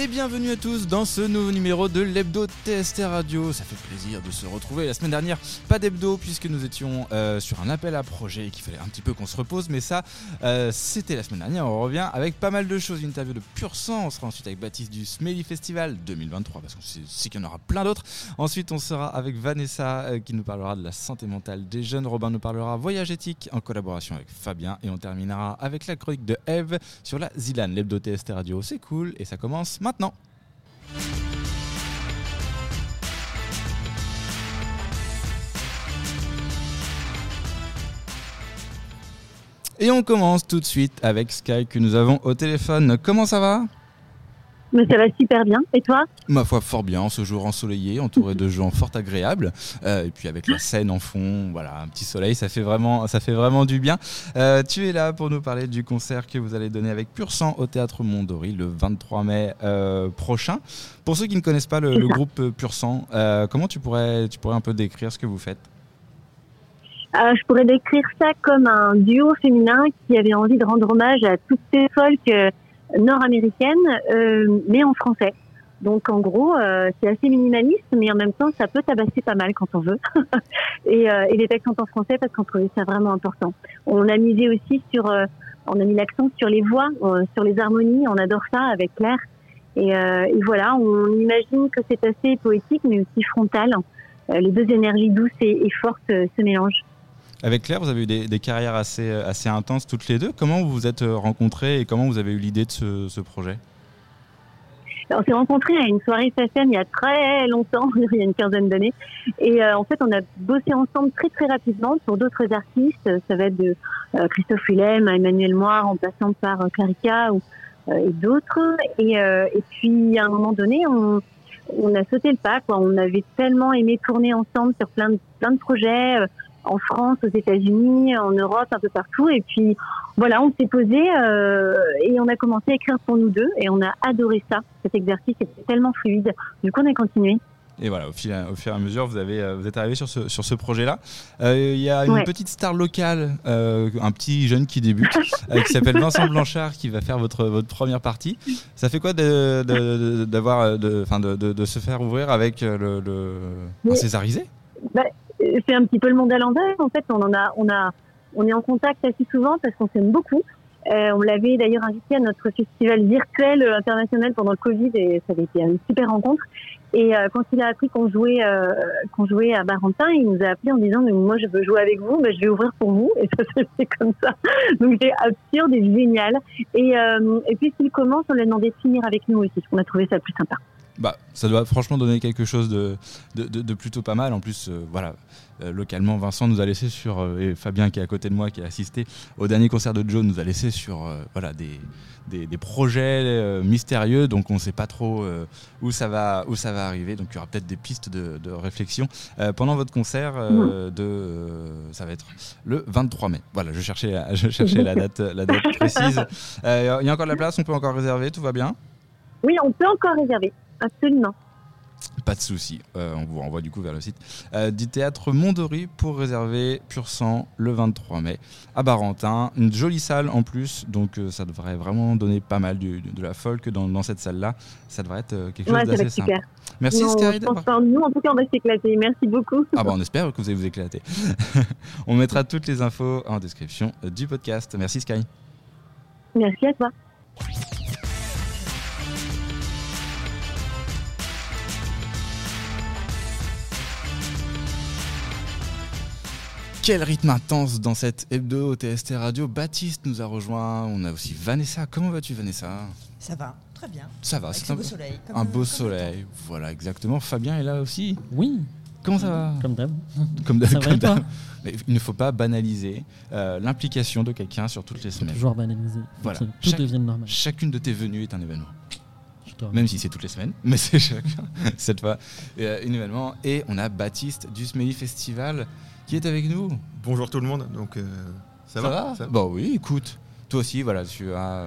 et bienvenue à tous dans ce nouveau numéro de l'hebdo TST Radio. Ça fait plaisir de se retrouver. La semaine dernière, pas d'hebdo puisque nous étions euh, sur un appel à projet et qu'il fallait un petit peu qu'on se repose. Mais ça, euh, c'était la semaine dernière. On revient avec pas mal de choses. Une interview de pur sang. On sera ensuite avec Baptiste du Smelly Festival 2023 parce qu'on sait, qu'il y en aura plein d'autres. Ensuite, on sera avec Vanessa euh, qui nous parlera de la santé mentale des jeunes. Robin nous parlera voyage éthique en collaboration avec Fabien. Et on terminera avec la chronique de Eve sur la Zilan, l'hebdo TST Radio. C'est cool et ça commence maintenant. Et on commence tout de suite avec Sky que nous avons au téléphone. Comment ça va? Mais ça va super bien. Et toi? Ma foi, fort bien. Ce jour ensoleillé, entouré de gens fort agréables. Euh, et puis avec la Seine en fond, voilà, un petit soleil, ça fait vraiment, ça fait vraiment du bien. Euh, tu es là pour nous parler du concert que vous allez donner avec Pur Sang au Théâtre Mondori le 23 mai euh, prochain. Pour ceux qui ne connaissent pas le, groupe Pur Sang, comment tu pourrais, tu pourrais un peu décrire ce que vous faites? Je pourrais décrire ça comme un duo féminin qui avait envie de rendre hommage à toutes ces folk nord-américaine, euh, mais en français. Donc en gros, euh, c'est assez minimaliste, mais en même temps, ça peut tabasser pas mal quand on veut. et, euh, et, les textes sont en français parce qu'on trouvait ça vraiment important. On a misé aussi sur, on a mis l'accent sur les voix, sur les harmonies. On adore ça avec Claire. Et, et voilà, on imagine que c'est assez poétique, mais aussi frontal. les deux énergies douces et fortes se mélangent. Avec Claire, vous avez eu des, carrières assez, assez intenses toutes les deux. Comment vous vous êtes euh, rencontrés et comment vous avez eu l'idée de ce, projet? On s'est rencontrés à une soirée fashion il y a très longtemps, il y a une quinzaine d'années. Et euh, en fait, on a bossé ensemble très très rapidement sur d'autres artistes. Ça va être de euh, Christophe Willem à Emmanuel Moir, en passant par Clarica ou, et d'autres. Et, puis, à un moment donné, on, a sauté le pas. On avait tellement aimé tourner ensemble sur plein de, plein de projets en France, aux États-Unis, en Europe, un peu partout. Et puis voilà, on s'est posé euh, et on a commencé à écrire pour nous deux et on a adoré ça. Cet exercice était tellement fluide. Du coup, on a continué. Et voilà, au, fil, au fur et à mesure, vous, avez, euh, vous êtes arrivé sur ce, sur ce projet-là. Euh, il y a une petite star locale, un petit jeune qui débute, qui s'appelle Vincent Blanchard, qui va faire votre, votre première partie. Ça fait quoi de, de, de, de, se faire ouvrir avec le, le... Un Césarisé? bah, c'est un petit peu le monde à l'envers. En fait, on en a, on a, on est en contact assez souvent parce qu'on s'aime beaucoup. Euh, on l'avait d'ailleurs invité à notre festival virtuel euh, international pendant le Covid et ça avait été une super rencontre. Et euh, quand il a appris qu'on jouait, euh, qu'on jouait à Barentin, il nous a appelé en disant mais moi je veux jouer avec vous, je vais ouvrir pour vous. Et ça s'est fait comme ça. Donc c'est absurde et génial. Et, euh, et puis s'il commence, on lui a demandé de finir avec nous aussi. On a trouvé ça plus sympa. Bah, ça doit franchement donner quelque chose de, de, plutôt pas mal. En plus, euh, voilà, euh, localement, Vincent nous a laissé sur, euh, et Fabien qui est à côté de moi, qui a assisté au dernier concert de Joe, nous a laissé sur voilà, des, des, projets mystérieux. Donc on ne sait pas trop où, ça va, où ça va arriver. Donc il y aura peut-être des pistes de, réflexion. pendant votre concert, de, ça va être le 23 mai. Voilà, je cherchais, je cherchais la, date, la date précise. Il y a encore de la place, on peut encore réserver, tout va bien? Oui, on peut encore réserver. Absolument. Pas de souci, euh, on vous renvoie du coup vers le site euh, du théâtre Mondori pour réserver Pur Sang le 23 mai à Barentin. Une jolie salle en plus, donc euh, ça devrait vraiment donner pas mal de, la folk dans, dans cette salle-là. Ça devrait être quelque chose d'assez sympa. Super. Merci Sky. Nous, en tout cas, on va s'éclater. Merci beaucoup. Ah bah, on espère que vous allez vous éclater. on mettra toutes les infos en description du podcast. Merci Sky. Merci à toi. Quel rythme intense dans cette hebdo TST Radio. Baptiste nous a rejoint. On a aussi Vanessa. Comment vas-tu, Vanessa? Ça va, très bien. Ça va, c'est un beau soleil. un beau soleil. Voilà, exactement. Fabien est là aussi. Oui. Comment ça va? Comme d'hab. Comme d'hab. Mais il ne faut pas banaliser euh, l'implication de quelqu'un sur toutes les semaines. Toujours banaliser. Voilà. tout devienne normal. Chacune de tes venues est un événement. Même si c'est toutes les semaines, mais c'est chacun, cette fois, euh, un événement. Et on a Baptiste du Smelly Festival qui est avec nous? Bonjour tout le monde. Donc, euh, ça, va, Bon, oui, écoute, toi aussi, voilà, tu as,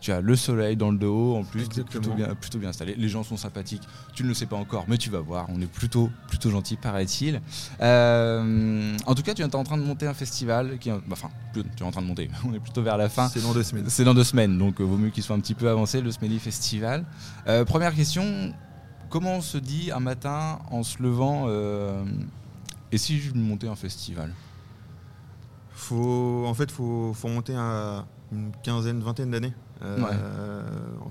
Tu as le soleil dans le dos en plus, Exactement. plutôt bien, plutôt bien installé. Les gens sont sympathiques. Tu ne le sais pas encore, mais tu vas voir. On est plutôt, plutôt gentil, paraît-il. Euh, en tout cas, tu es en train de monter un festival. Qui, bah, enfin, tu es en train de monter. On est plutôt vers la fin. C'est dans deux semaines. C'est dans deux semaines, donc euh, vaut mieux qu'il soit un petit peu avancé, le Smelly Festival. Euh, première question, comment on se dit un matin en se levant, et si je montais un festival Faut, en fait, faut, faut monter à une quinzaine, vingtaine d'années. Euh, Ouais.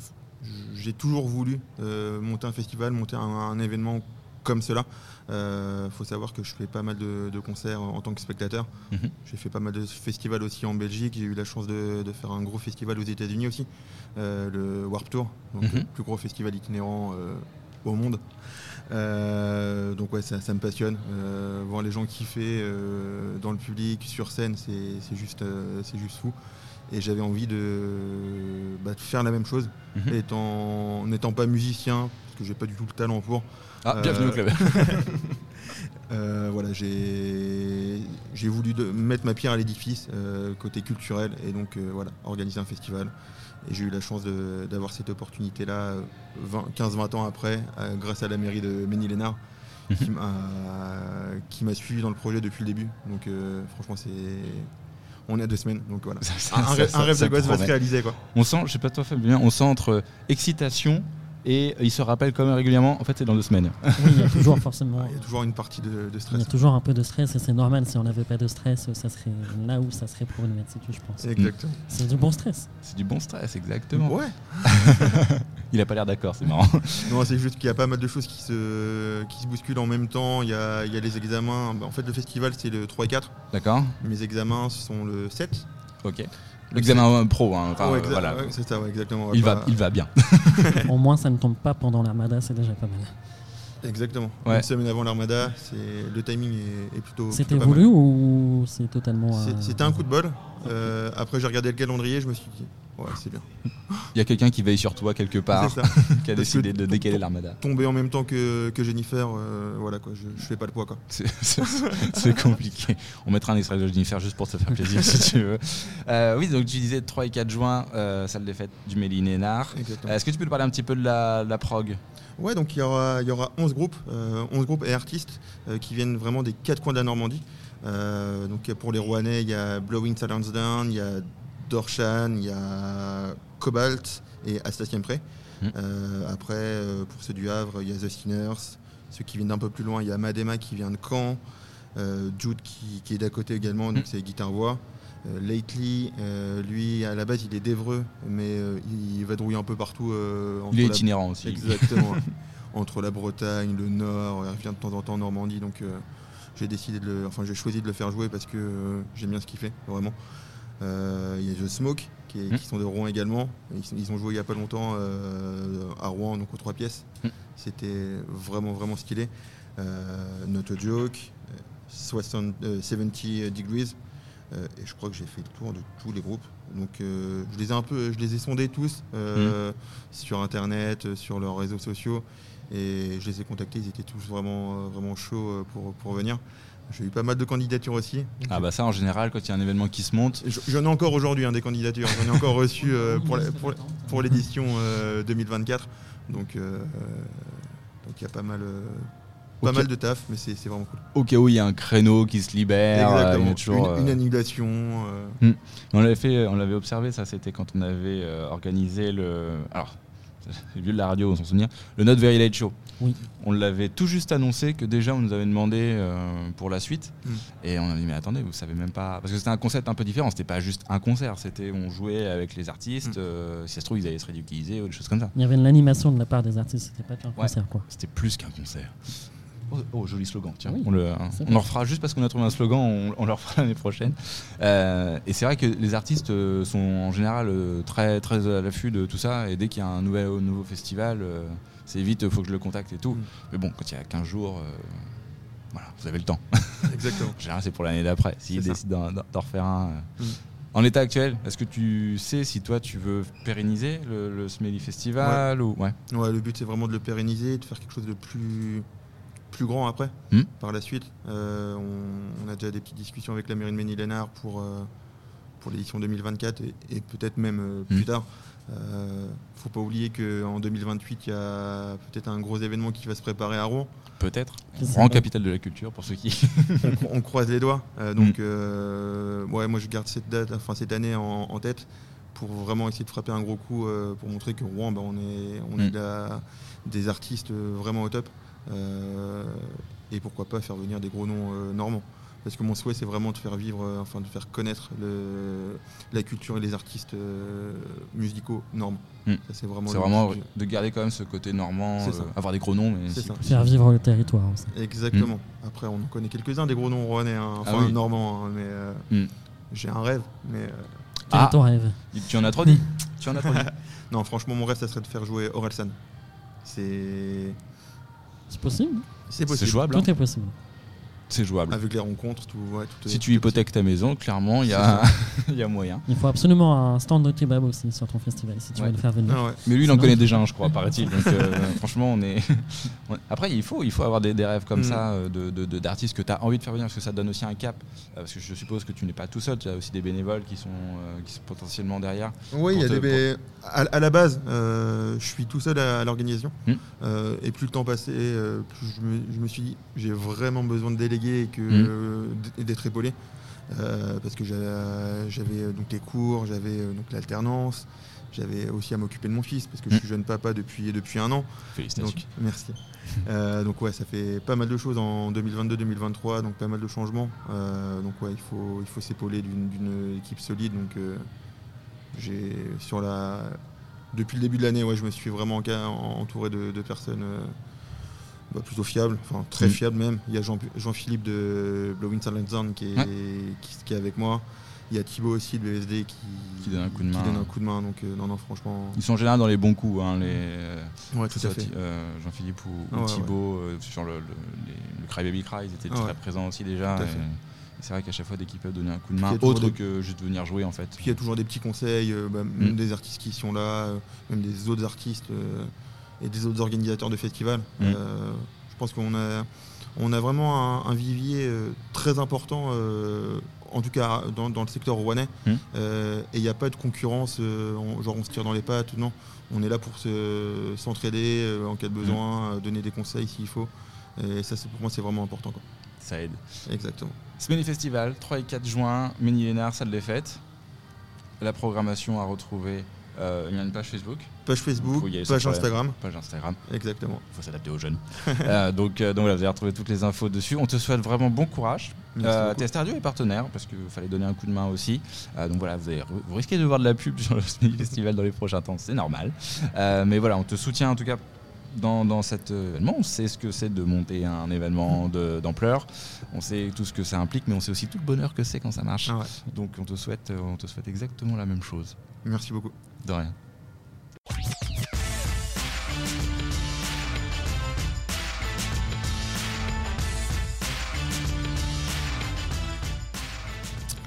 J'ai toujours voulu euh, monter un festival, monter un, un événement comme cela. Il faut savoir que je fais pas mal de, de concerts en, tant que spectateur. Mhm. J'ai fait pas mal de festivals aussi en Belgique. J'ai eu la chance de, de faire un gros festival aux États-Unis aussi, euh, le Warp Tour, donc Mhm. le plus gros festival itinérant euh, au monde. Euh, donc ouais, ça, ça me passionne. Euh, voir les gens kiffer euh, dans le public, sur scène, c'est c'est juste, euh, c'est juste fou. Et j'avais envie de, bah, de faire la même chose, Mhm. étant, n'étant pas musicien, parce que j'ai pas du tout le talent pour. Ah, Euh, bienvenue au club. Euh, voilà, j'ai j'ai voulu de- mettre ma pierre à l'édifice euh, côté culturel et donc voilà, organiser un festival. Et j'ai eu la chance d'avoir cette opportunité-là 15-20 ans après, euh, grâce à la mairie de Ménil-Lénard, qui m'a qui m'a suivi dans le projet depuis le début. Donc euh, franchement, c'est on est à deux semaines, donc voilà. Ça- ça- Un, ça- rêve, de gosse va se réaliser quoi. On sent, je sais pas toi Fabien, on sent entre excitation et il se rappelle quand même régulièrement, en fait c'est dans deux semaines. Oui, il y a toujours forcément. Il y a toujours une partie de, de Il y stress. a toujours un peu de stress et c'est normal. Si on n'avait pas de stress, ça serait là où ça serait problématique, je pense. Exactement. C'est du bon stress. C'est du bon stress, exactement. Ouais. Il a pas l'air d'accord, c'est marrant. Non, c'est juste qu'il y a pas mal de choses qui se, qui se bousculent en même temps. Il y a, il y a les examens. En fait, le festival, c'est le 3 et 4. D'accord Mes examens sont le 7. Ok. L'examen pro, hein, enfin, Ouais, euh, exa- voilà. ouais, c'est ça, ouais, exactement. Il va, pas- il va bien. Au moins, ça ne tombe pas pendant l'armada, c'est déjà pas mal. Exactement. Ouais. Une semaine avant l'Armada, c'est le timing est, est plutôt. C'était voulu mal. ou c'est totalement. Euh, C'était un coup de bol. Euh, après, j'ai regardé le calendrier, je me suis dit, ouais, c'est bien. Il y a quelqu'un qui veille sur toi quelque part, qui a Parce décidé de décaler l'armada. Tomber en même temps que, que Jennifer, euh, voilà quoi, je, je fais pas le poids quoi. C'est- compliqué. On mettra un extrait de Jennifer juste pour te faire plaisir si tu veux. Euh, oui, donc tu disais 3 et 4 juin, euh, salle des fêtes du Mélinénard. Est-ce que tu peux nous parler un petit peu de la, de la prog? Ouais, donc il y aura, il y aura 11 groupes, euh, 11 groupes et artistes euh, qui viennent vraiment des quatre coins de la Normandie. Euh, donc pour les Rouennais, il y a Blowing Silence Down, il y a Dorshan, il y a Cobalt et Astacien Pré. Mm. Euh, après, euh, pour ceux du Havre, il y a The Sinners. Ceux qui viennent d'un peu plus loin, il y a Madema qui vient de Caen. Euh, Jude qui, qui est d'à côté également, donc Mm. c'est guitare-voix. Euh, Lately, euh, lui à la base il est d'Evreux, mais euh, il vadrouille un peu partout. Il est la- itinérant aussi. Exactement. Entre la Bretagne, le Nord, il revient de temps en temps en Normandie, donc j'ai décidé de le, enfin j'ai choisi de le faire jouer parce que euh, j'aime bien ce qu'il fait, vraiment. Euh, Il y a The Smoke qui, est- Mm. qui sont de Rouen également. Ils, ont joué il y a pas longtemps euh, à Rouen, donc aux trois pièces. Mm. C'était vraiment vraiment stylé. Not a joke, euh, 60, euh, 70 degrees. Euh, et je crois que j'ai fait le tour de tous les groupes. Donc euh, je les ai un peu, je les ai sondés tous euh, sur internet, sur leurs réseaux sociaux, et je les ai contactés. Ils étaient tous vraiment, vraiment chauds pour, pour venir. J'ai eu pas mal de candidatures aussi. Ah bah ça en général quand il y a un événement qui se monte, J'en ai encore aujourd'hui hein, des candidatures. J'en ai encore reçu pour la- pour, pour l'édition euh, 2024. Donc euh, donc il y a pas mal. Euh, pas mal de taf, mais c'est vraiment cool. au cas où il y a un créneau qui se libère, euh, il y a toujours, une, une euh, annulation. euh, On l'avait fait, on l'avait observé, ça c'était quand on avait euh, organisé le. Alors, c'est vieux de la radio, on s'en souvient. Le Not Very Late Show. Oui. On l'avait tout juste annoncé que déjà on nous avait demandé euh, pour la suite. Mm. Et on a dit, mais attendez, vous savez même pas. Parce que c'était un concept un peu différent, c'était pas juste un concert, c'était on jouait avec les artistes. Mm. euh, si ça se trouve, ils allaient se ridiculiser ou des choses comme ça. Il y avait de l'animation de la part des artistes, c'était pas qu'un Ouais. concert quoi. C'était plus qu'un concert. Oh, oh, joli slogan, tiens. Oui, on, le, on en refera juste parce qu'on a trouvé un slogan, on, on le refera l'année prochaine. Euh, et c'est vrai que les artistes euh, sont en général euh, très, très à l'affût de tout ça. Et dès qu'il y a un nouvel, nouveau festival, c'est vite, il faut que je le contacte et tout. Mm. Mais bon, quand il y a 15 jours, euh, voilà, vous avez le temps. Exactement. En général, c'est pour l'année d'après, s'ils décident d'en- refaire un. Mm. En l'état actuel, est-ce que tu sais si toi tu veux pérenniser le, le Smelly Festival ou ouais. Ouais, le but c'est vraiment de le pérenniser, de faire quelque chose de plus, plus grand après, Hmm. par la suite. Euh, on, on a déjà des petites discussions avec la mairie de Ménil-Lénard pour, euh, pour l'édition 2024 et, et peut-être même euh, plus Hmm. tard. Euh, faut pas oublier qu'en 2028, il y a peut-être un gros événement qui va se préparer à Rouen. Peut-être. Pas. capitale de la culture pour ceux qui. on, cro- on croise les doigts. Euh, donc, Mm. euh, ouais, moi, je garde cette date, enfin cette année en, en tête pour vraiment essayer de frapper un gros coup euh, pour montrer que Rouen, bah, on est, on est là- des artistes vraiment au top. Euh, et pourquoi pas faire venir des gros noms euh, normands. Parce que mon souhait, c'est vraiment de faire vivre, euh, enfin de faire connaître le- la culture et les artistes euh, musicaux normands. Mm. Ça, c'est vraiment, de garder quand même ce côté normand, euh, avoir des gros noms, mais si. Faire vivre le territoire aussi. Exactement. Après, on en connaît quelques-uns des gros noms rouennais, hein, Ah enfin oui. normands, hein, mais euh, Mm. j'ai un rêve. Mais euh, Quel Ah. est ton rêve? Tu en as trop dit. tu en as trop dit. non, franchement, mon rêve, ça serait de faire jouer Orelsan. C'est C'est possible c'est C'est possible. jouable. hein. Tout est possible. C'est jouable. Avec les rencontres, tout. Ouais, tout est- Si tu tout hypothèques ta maison, clairement, il y, a... il y a moyen. Il faut absolument un stand de kebab aussi sur ton festival si tu Ouais. veux le faire venir. Ah ouais. Mais lui, il en connaît déjà un, je crois, paraît-il. Donc, euh, franchement, on est. Après, il faut, il faut avoir des, des rêves comme Mm. ça euh, de- de- de- d'artistes que tu as envie de faire venir parce que ça te donne aussi un cap. Euh, Parce que je suppose que tu n'es pas tout seul, tu as aussi des bénévoles qui sont, euh, qui sont potentiellement derrière. Oui, il y a Pour des. te- bé- À, à la base, euh, je suis tout seul à, à l'organisation. Euh, et plus le temps passait, plus je me, je me suis dit, j'ai vraiment besoin de déléguer et que d- d'être épaulé. Euh, parce que j'a- j'avais euh, donc les cours, j'avais euh, donc l'alternance, j'avais aussi à m'occuper de mon fils parce que je Hmm. suis jeune papa depuis, depuis un an. Félicitations. Donc, merci. Euh, donc ouais, ça fait pas mal de choses en 2022-2023, donc pas mal de changements. Euh, donc ouais, il faut, il faut s'épauler d'une équipe solide. Donc j'ai sur la depuis le début de l'année, ouais, je me suis vraiment entouré de, de personnes bah, plutôt fiables, enfin très Mm. fiables même. Il y a Jean- Jean-Philippe de Blowing Silent Zone qui Ouais. qui, qui est avec moi. Il y a Thibaut aussi de BSD qui, Qui donne un coup de main. donne un coup de main. Donc euh, non, non, franchement, Ils sont en général dans les bons coups, hein, les, ouais, tout à fait. Euh, Jean-Philippe ou, ou Ah ouais, Thibaut euh, sur le, le, les- le Cry Baby Cry, ils étaient Ah très présents aussi déjà. C'est vrai qu'à chaque fois, dès qu'ils peuvent donner un coup de main, autre des- que juste venir jouer en fait. Puis il y a toujours des petits conseils, bah, même Mm. des artistes qui sont là, même des autres artistes et des autres organisateurs de festivals. Mm. Euh, je pense qu'on a, on a vraiment un, un vivier euh, très important, euh, en tout cas dans, dans le secteur rouennais. Mm. Euh, et il n'y a pas de concurrence, euh, on- genre on se tire dans les pattes, non. On est là pour se- s'entraider euh, en cas de besoin, euh, donner des conseils s'il faut. Et ça, c'est- pour moi, c'est vraiment important. Quoi. Ça aide. Exactement. Smelly Festival, 3 et 4 juin, Mini Lénard, salle des fêtes. La programmation à retrouver, euh, il y a une page Facebook, Page Facebook, page problème. Instagram. page Instagram. Exactement. Il faut s'adapter aux jeunes. Euh, donc, euh, donc voilà, vous allez retrouver toutes les infos dessus. On te souhaite vraiment bon courage. Euh. TST Radio est partenaire parce qu'il fallait donner un coup de main aussi. Euh, donc voilà, vous, vous risquez de voir de la pub sur le Festival dans les prochains temps, c'est normal. Euh, mais voilà, on te soutient en tout cas dans, dans cet événement. On sait ce que c'est de monter un événement de- d'ampleur. On sait tout ce que ça implique, mais on sait aussi tout le bonheur que c'est quand ça marche. Ah ouais. Donc on te souhaite, euh, on te souhaite exactement la même chose. Merci beaucoup. De rien.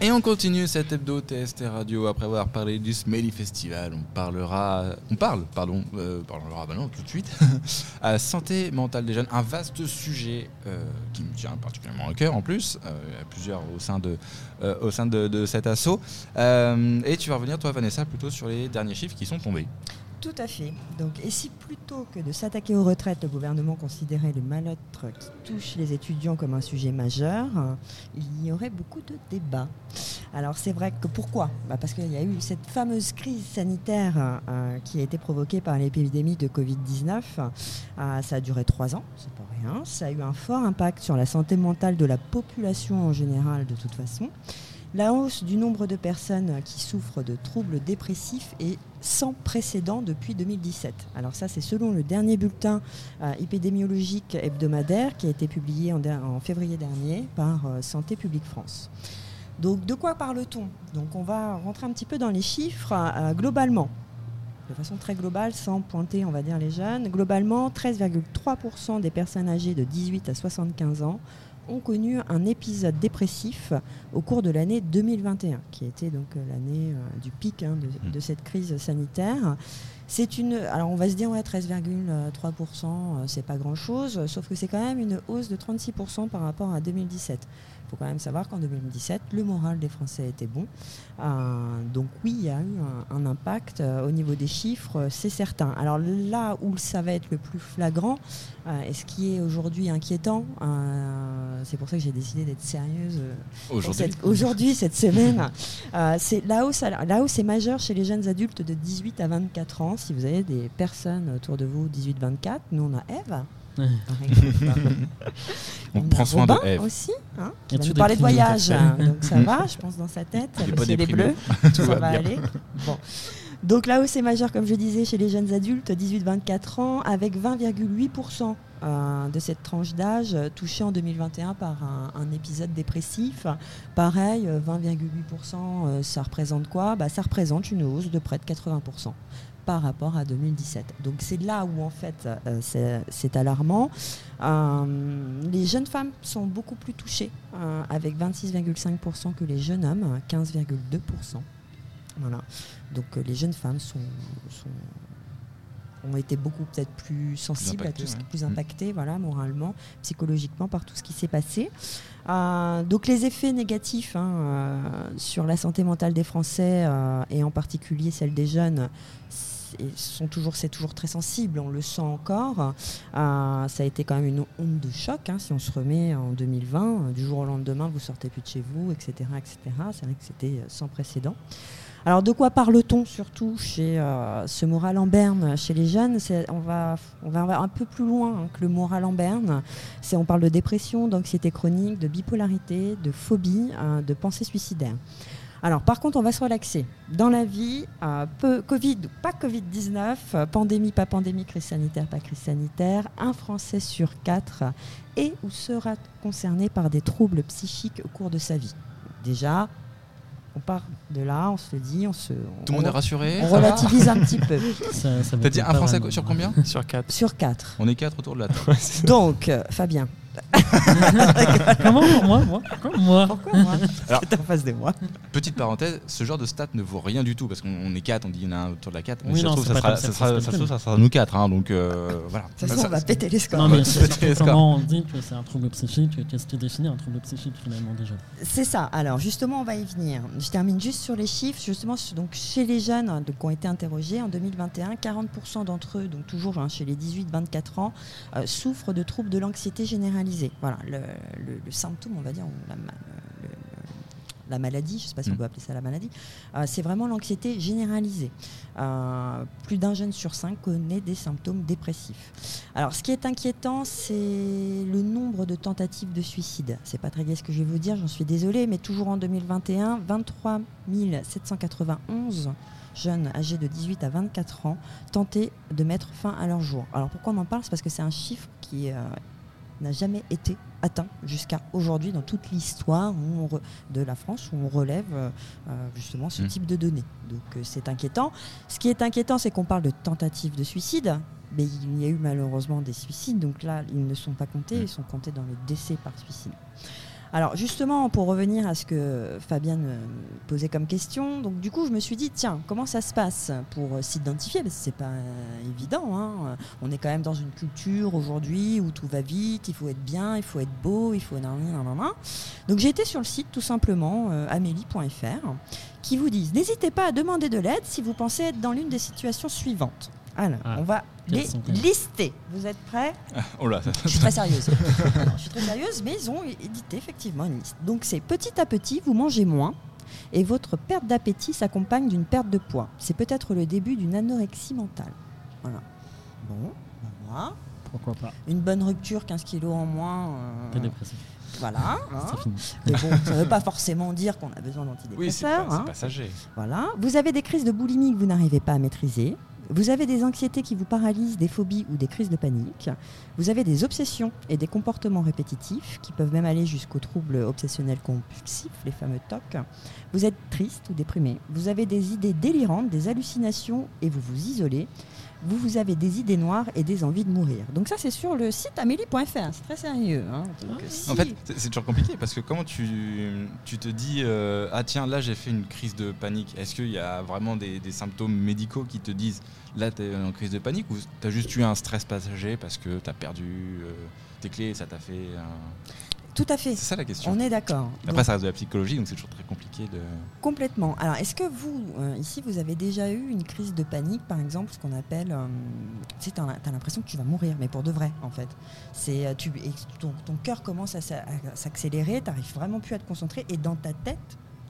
Et on continue cet hebdo TST Radio après avoir parlé du Smelly Festival. On parlera, on parle, pardon, euh, parlera bah non, tout de suite, à santé mentale des jeunes, un vaste sujet euh, qui me tient particulièrement à cœur en plus. Euh, il y a plusieurs au sein de, euh, au sein de, cet assaut. Euh, et tu vas revenir, toi, Vanessa, plutôt sur les derniers chiffres qui sont tombés. Tout à fait. Donc, et si plutôt que de s'attaquer aux retraites, le gouvernement considérait le mal-être qui touche les étudiants comme un sujet majeur, il y aurait beaucoup de débats. Alors c'est vrai que pourquoi? Bah, Parce qu'il y a eu cette fameuse crise sanitaire euh, qui a été provoquée par l'épidémie de Covid-19. Euh, ça a duré trois ans, c'est pas rien. Ça a eu un fort impact sur la santé mentale de la population en général de toute façon. La hausse du nombre de personnes qui souffrent de troubles dépressifs est sans précédent depuis 2017. Alors ça, c'est selon le dernier bulletin euh, épidémiologique hebdomadaire qui a été publié en, février dernier par euh, Santé publique France. Donc de quoi parle-t-on? Donc on va rentrer un petit peu dans les chiffres euh, globalement. De façon très globale, sans pointer, on va dire, les jeunes. Globalement, 13,3% des personnes âgées de 18 à 75 ans ont connu un épisode dépressif au cours de l'année 2021, qui était donc euh, l'année euh, du pic hein, de, de cette crise sanitaire. C'est une. Alors on va se dire, ouais, 13,3%, euh, c'est pas grand chose, sauf que c'est quand même une hausse de 36% par rapport à 2017. Il faut quand même savoir qu'en 2017, le moral des Français était bon. Euh, donc oui, il y a eu un, un impact euh, au niveau des chiffres, euh, c'est certain. Alors là où ça va être le plus flagrant, et ce qui est aujourd'hui inquiétant, c'est pour ça que j'ai décidé d'être sérieuse Aujourd'hui. cette- semaine, c'est la hausse, la hausse est majeure chez les jeunes adultes de 18 à 24 ans. Si vous avez des personnes autour de vous 18-24, nous on a Eve. On prend soin de Eve. aussi, hein, qui Et va tu nous parler de voyage. hein, donc ça va, je pense, dans sa tête. Il pas s'il est déprimé. bleu, Tout ça va aller. Bon. Donc la hausse est majeure, comme je disais, chez les jeunes adultes 18-24 ans, avec 20,8% euh, de cette tranche d'âge euh, touchée en 2021 par un, un épisode dépressif. Pareil, euh, 20,8%, euh, ça représente quoi? Bah, Ça représente une hausse de près de 80% par rapport à 2017. Donc c'est là où en fait euh, c'est- alarmant. Euh, les jeunes femmes sont beaucoup plus touchées, euh, avec 26,5% que les jeunes hommes, 15,2%. Voilà. Donc les jeunes femmes sont- ont été beaucoup peut-être plus sensibles à tout ce qui ouais. plus Mm. impactées, voilà, moralement, psychologiquement par tout ce qui s'est passé. Euh, donc les effets négatifs hein, euh, sur la santé mentale des Français euh, et en particulier celle des jeunes c'est- sont toujours c'est toujours très sensible, on le sent encore. Ça a été quand même une onde de choc hein, si on se remet en 2020, euh, du jour au lendemain vous sortez plus de chez vous, etc., etc. C'est vrai que c'était sans précédent. Alors de quoi parle-t-on surtout chez euh, ce moral en berne chez les jeunes? On va, un peu plus loin hein, que le moral en berne. On parle de dépression, d'anxiété chronique, de bipolarité, de phobie, hein, de pensée suicidaire. Alors par contre, on va se relaxer. Dans la vie, euh, Covid ou pas Covid-19, euh, pandémie, pas pandémie, crise sanitaire, pas crise sanitaire, un Français sur quatre est ou sera concerné par des troubles psychiques au cours de sa vie. Déjà, on part de là, on se le dit, on se... Tout le monde est rassuré on ça va relativise un petit peu. T'as dit un Français vraiment. sur combien? Sur 4. Sur quatre. On est quatre autour de la table. Donc, euh, Fabien, Comment Moi Moi Pourquoi Moi pourquoi moi Alors- C'est en face de moi. Petite parenthèse, ce genre de stat ne vaut rien du tout parce qu'on on est quatre, on dit il y en a un autour de la 4. Mais Oui, ça, se non, trouve, ça, sera, ça, ça ça se ça se trouve, ça nous quatre. hein, donc euh, voilà. De toute façon, on va péter les scores. Non, mais c'est- surtout c'est- comment on dit que c'est un trouble psychique Qu'est-ce qui définit un trouble psychique finalement déjà C'est ça. Alors justement, on va y venir. Je termine juste sur les chiffres. Justement, donc chez les jeunes hein, donc, qui ont été interrogés en 2021, 40% d'entre eux, donc toujours hein, chez les 18-24 ans, euh, souffrent de troubles de l'anxiété généralisée. Voilà, le, le- le symptôme, on va dire, le- la maladie, je ne sais pas si on Mm. peut appeler ça la maladie, euh, c'est vraiment l'anxiété généralisée. Euh, plus d'un jeune sur cinq connaît des symptômes dépressifs. Alors, ce qui est inquiétant, c'est le nombre de tentatives de suicide. C'est pas très gai ce que je vais vous dire, j'en suis désolée, mais toujours en 2021, 23 791 jeunes âgés de 18 à 24 ans tentaient de mettre fin à leur jour. Alors pourquoi on en parle? C'est parce que c'est un chiffre qui euh, n'a jamais été atteint jusqu'à aujourd'hui dans toute l'histoire de la France où on relève euh, euh, justement ce Mm. type de données. Donc euh, c'est inquiétant. Ce qui est inquiétant, c'est qu'on parle de tentatives de suicide, mais il y a eu malheureusement des suicides, donc là, ils ne sont pas comptés, Mm. ils sont comptés dans le décès par suicide. Alors justement, pour revenir à ce que Fabienne posait comme question, donc du coup, je me suis dit, tiens, comment ça se passe pour euh, s'identifier? Parce que c'est pas euh, évident. hein. On est quand même dans une culture aujourd'hui où tout va vite, il faut être bien, il faut être beau, il faut... Donc j'ai été sur le site tout simplement, euh, amélie.fr, qui vous disent, n'hésitez pas à demander de l'aide si vous pensez être dans l'une des situations suivantes. Alors, Ah, on va les lister. Vous êtes prêts Oh là, je suis très sérieuse. Je suis très sérieuse, mais ils ont édité effectivement une liste. Donc c'est petit à petit, vous mangez moins et votre perte d'appétit s'accompagne d'une perte de poids. C'est peut-être le début d'une anorexie mentale. Voilà. Bon, ben voilà. Pourquoi pas Une bonne rupture, 15 kilos en moins. euh, T'es dépressif. voilà. hein. Mais bon, ça ne veut pas forcément dire qu'on a besoin oui, c'est d'antidépresseurs. pas- c'est hein. passager. Voilà. Vous avez des crises de boulimie que vous n'arrivez pas à maîtriser. Vous avez des anxiétés qui vous paralysent, des phobies ou des crises de panique. Vous avez des obsessions et des comportements répétitifs qui peuvent même aller jusqu'aux troubles obsessionnels compulsifs, les fameux TOC. Vous êtes triste ou déprimé. Vous avez des idées délirantes, des hallucinations et vous vous isolez. vous, vous avez des idées noires et des envies de mourir. Donc ça, c'est sur le site amélie.fr. C'est très sérieux. hein. Donc, si- En fait, c'est c'est toujours compliqué parce que comment tu, tu te dis euh, Ah, tiens, là j'ai fait une crise de panique. Est-ce qu'il y a vraiment des, des symptômes médicaux qui te disent Là, t'es en crise de panique ou t'as juste eu un stress passager parce que t'as perdu euh, tes clés et ça t'a fait. un- tout à fait. C'est ça la question. On est d'accord. Après, Donc, ça reste de la psychologie donc c'est toujours très compliqué de. Complètement. Alors, est-ce que vous, euh, ici, vous avez déjà eu une crise de panique, par exemple, ce qu'on appelle, euh, tu sais, t'as as, l'impression que tu vas mourir, mais pour de vrai, en fait. C'est, tu, et ton, ton cœur commence à, à s'accélérer, tu n'arrives vraiment plus à te concentrer, et dans ta tête,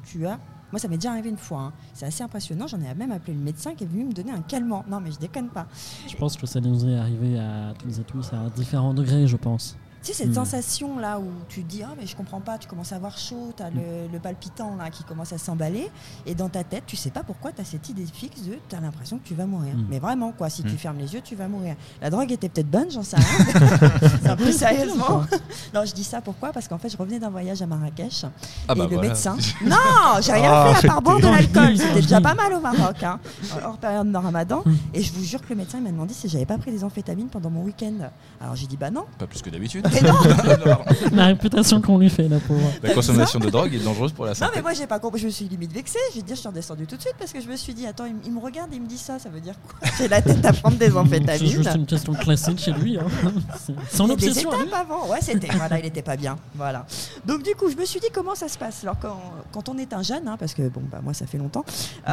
tu as... Moi, ça m'est déjà arrivé une fois. hein. C'est assez impressionnant. J'en ai même appelé le médecin qui est venu me donner un calmant. Non, mais je déconne pas. Je pense que ça nous est arrivé à tous et tous à différents degrés, je pense. Tu sais, cette Hmm. sensation là où tu te dis Ah, mais je comprends pas, tu commences à avoir chaud, tu as le, le palpitant là qui commence à s'emballer, et dans ta tête, tu sais pas pourquoi tu as cette idée fixe de tu as l'impression que tu vas mourir. Hmm. Mais vraiment, quoi, si tu Hmm. fermes les yeux, tu vas mourir. La drogue était peut-être bonne, j'en sais rien. Non, plus sérieusement. Non, je dis ça pourquoi? Parce qu'en fait, je revenais d'un voyage à Marrakech, Ah et le voilà. médecin. Non, j'ai rien Ah, fait à part boire de l'alcool. C'était déjà pas mal au Maroc, hein, hors période de ramadan. Hmm. Et je vous jure que le médecin m'a demandé si j'avais pas pris des amphétamines pendant mon week-end. Alors j'ai dit bah non. Pas plus que d'habitude. Mais non. La réputation qu'on lui fait, la pauvre. La consommation de drogue est dangereuse pour la Non santé. mais moi j'ai pas compris, je me suis limite vexée, je vais dire je suis redescendue tout de suite parce que je me suis dit attends il, me regarde et il me dit ça, ça veut dire quoi? J'ai la tête à prendre des C'est juste amphétamines. une question classique chez lui. Hein. C'est Son Il y a des obsession. lui. étapes avant, ouais c'était, voilà il était pas bien, voilà. Donc du coup je me suis dit comment ça se passe? Alors quand, quand on est un jeune, hein, parce que bon bah moi ça fait longtemps, euh,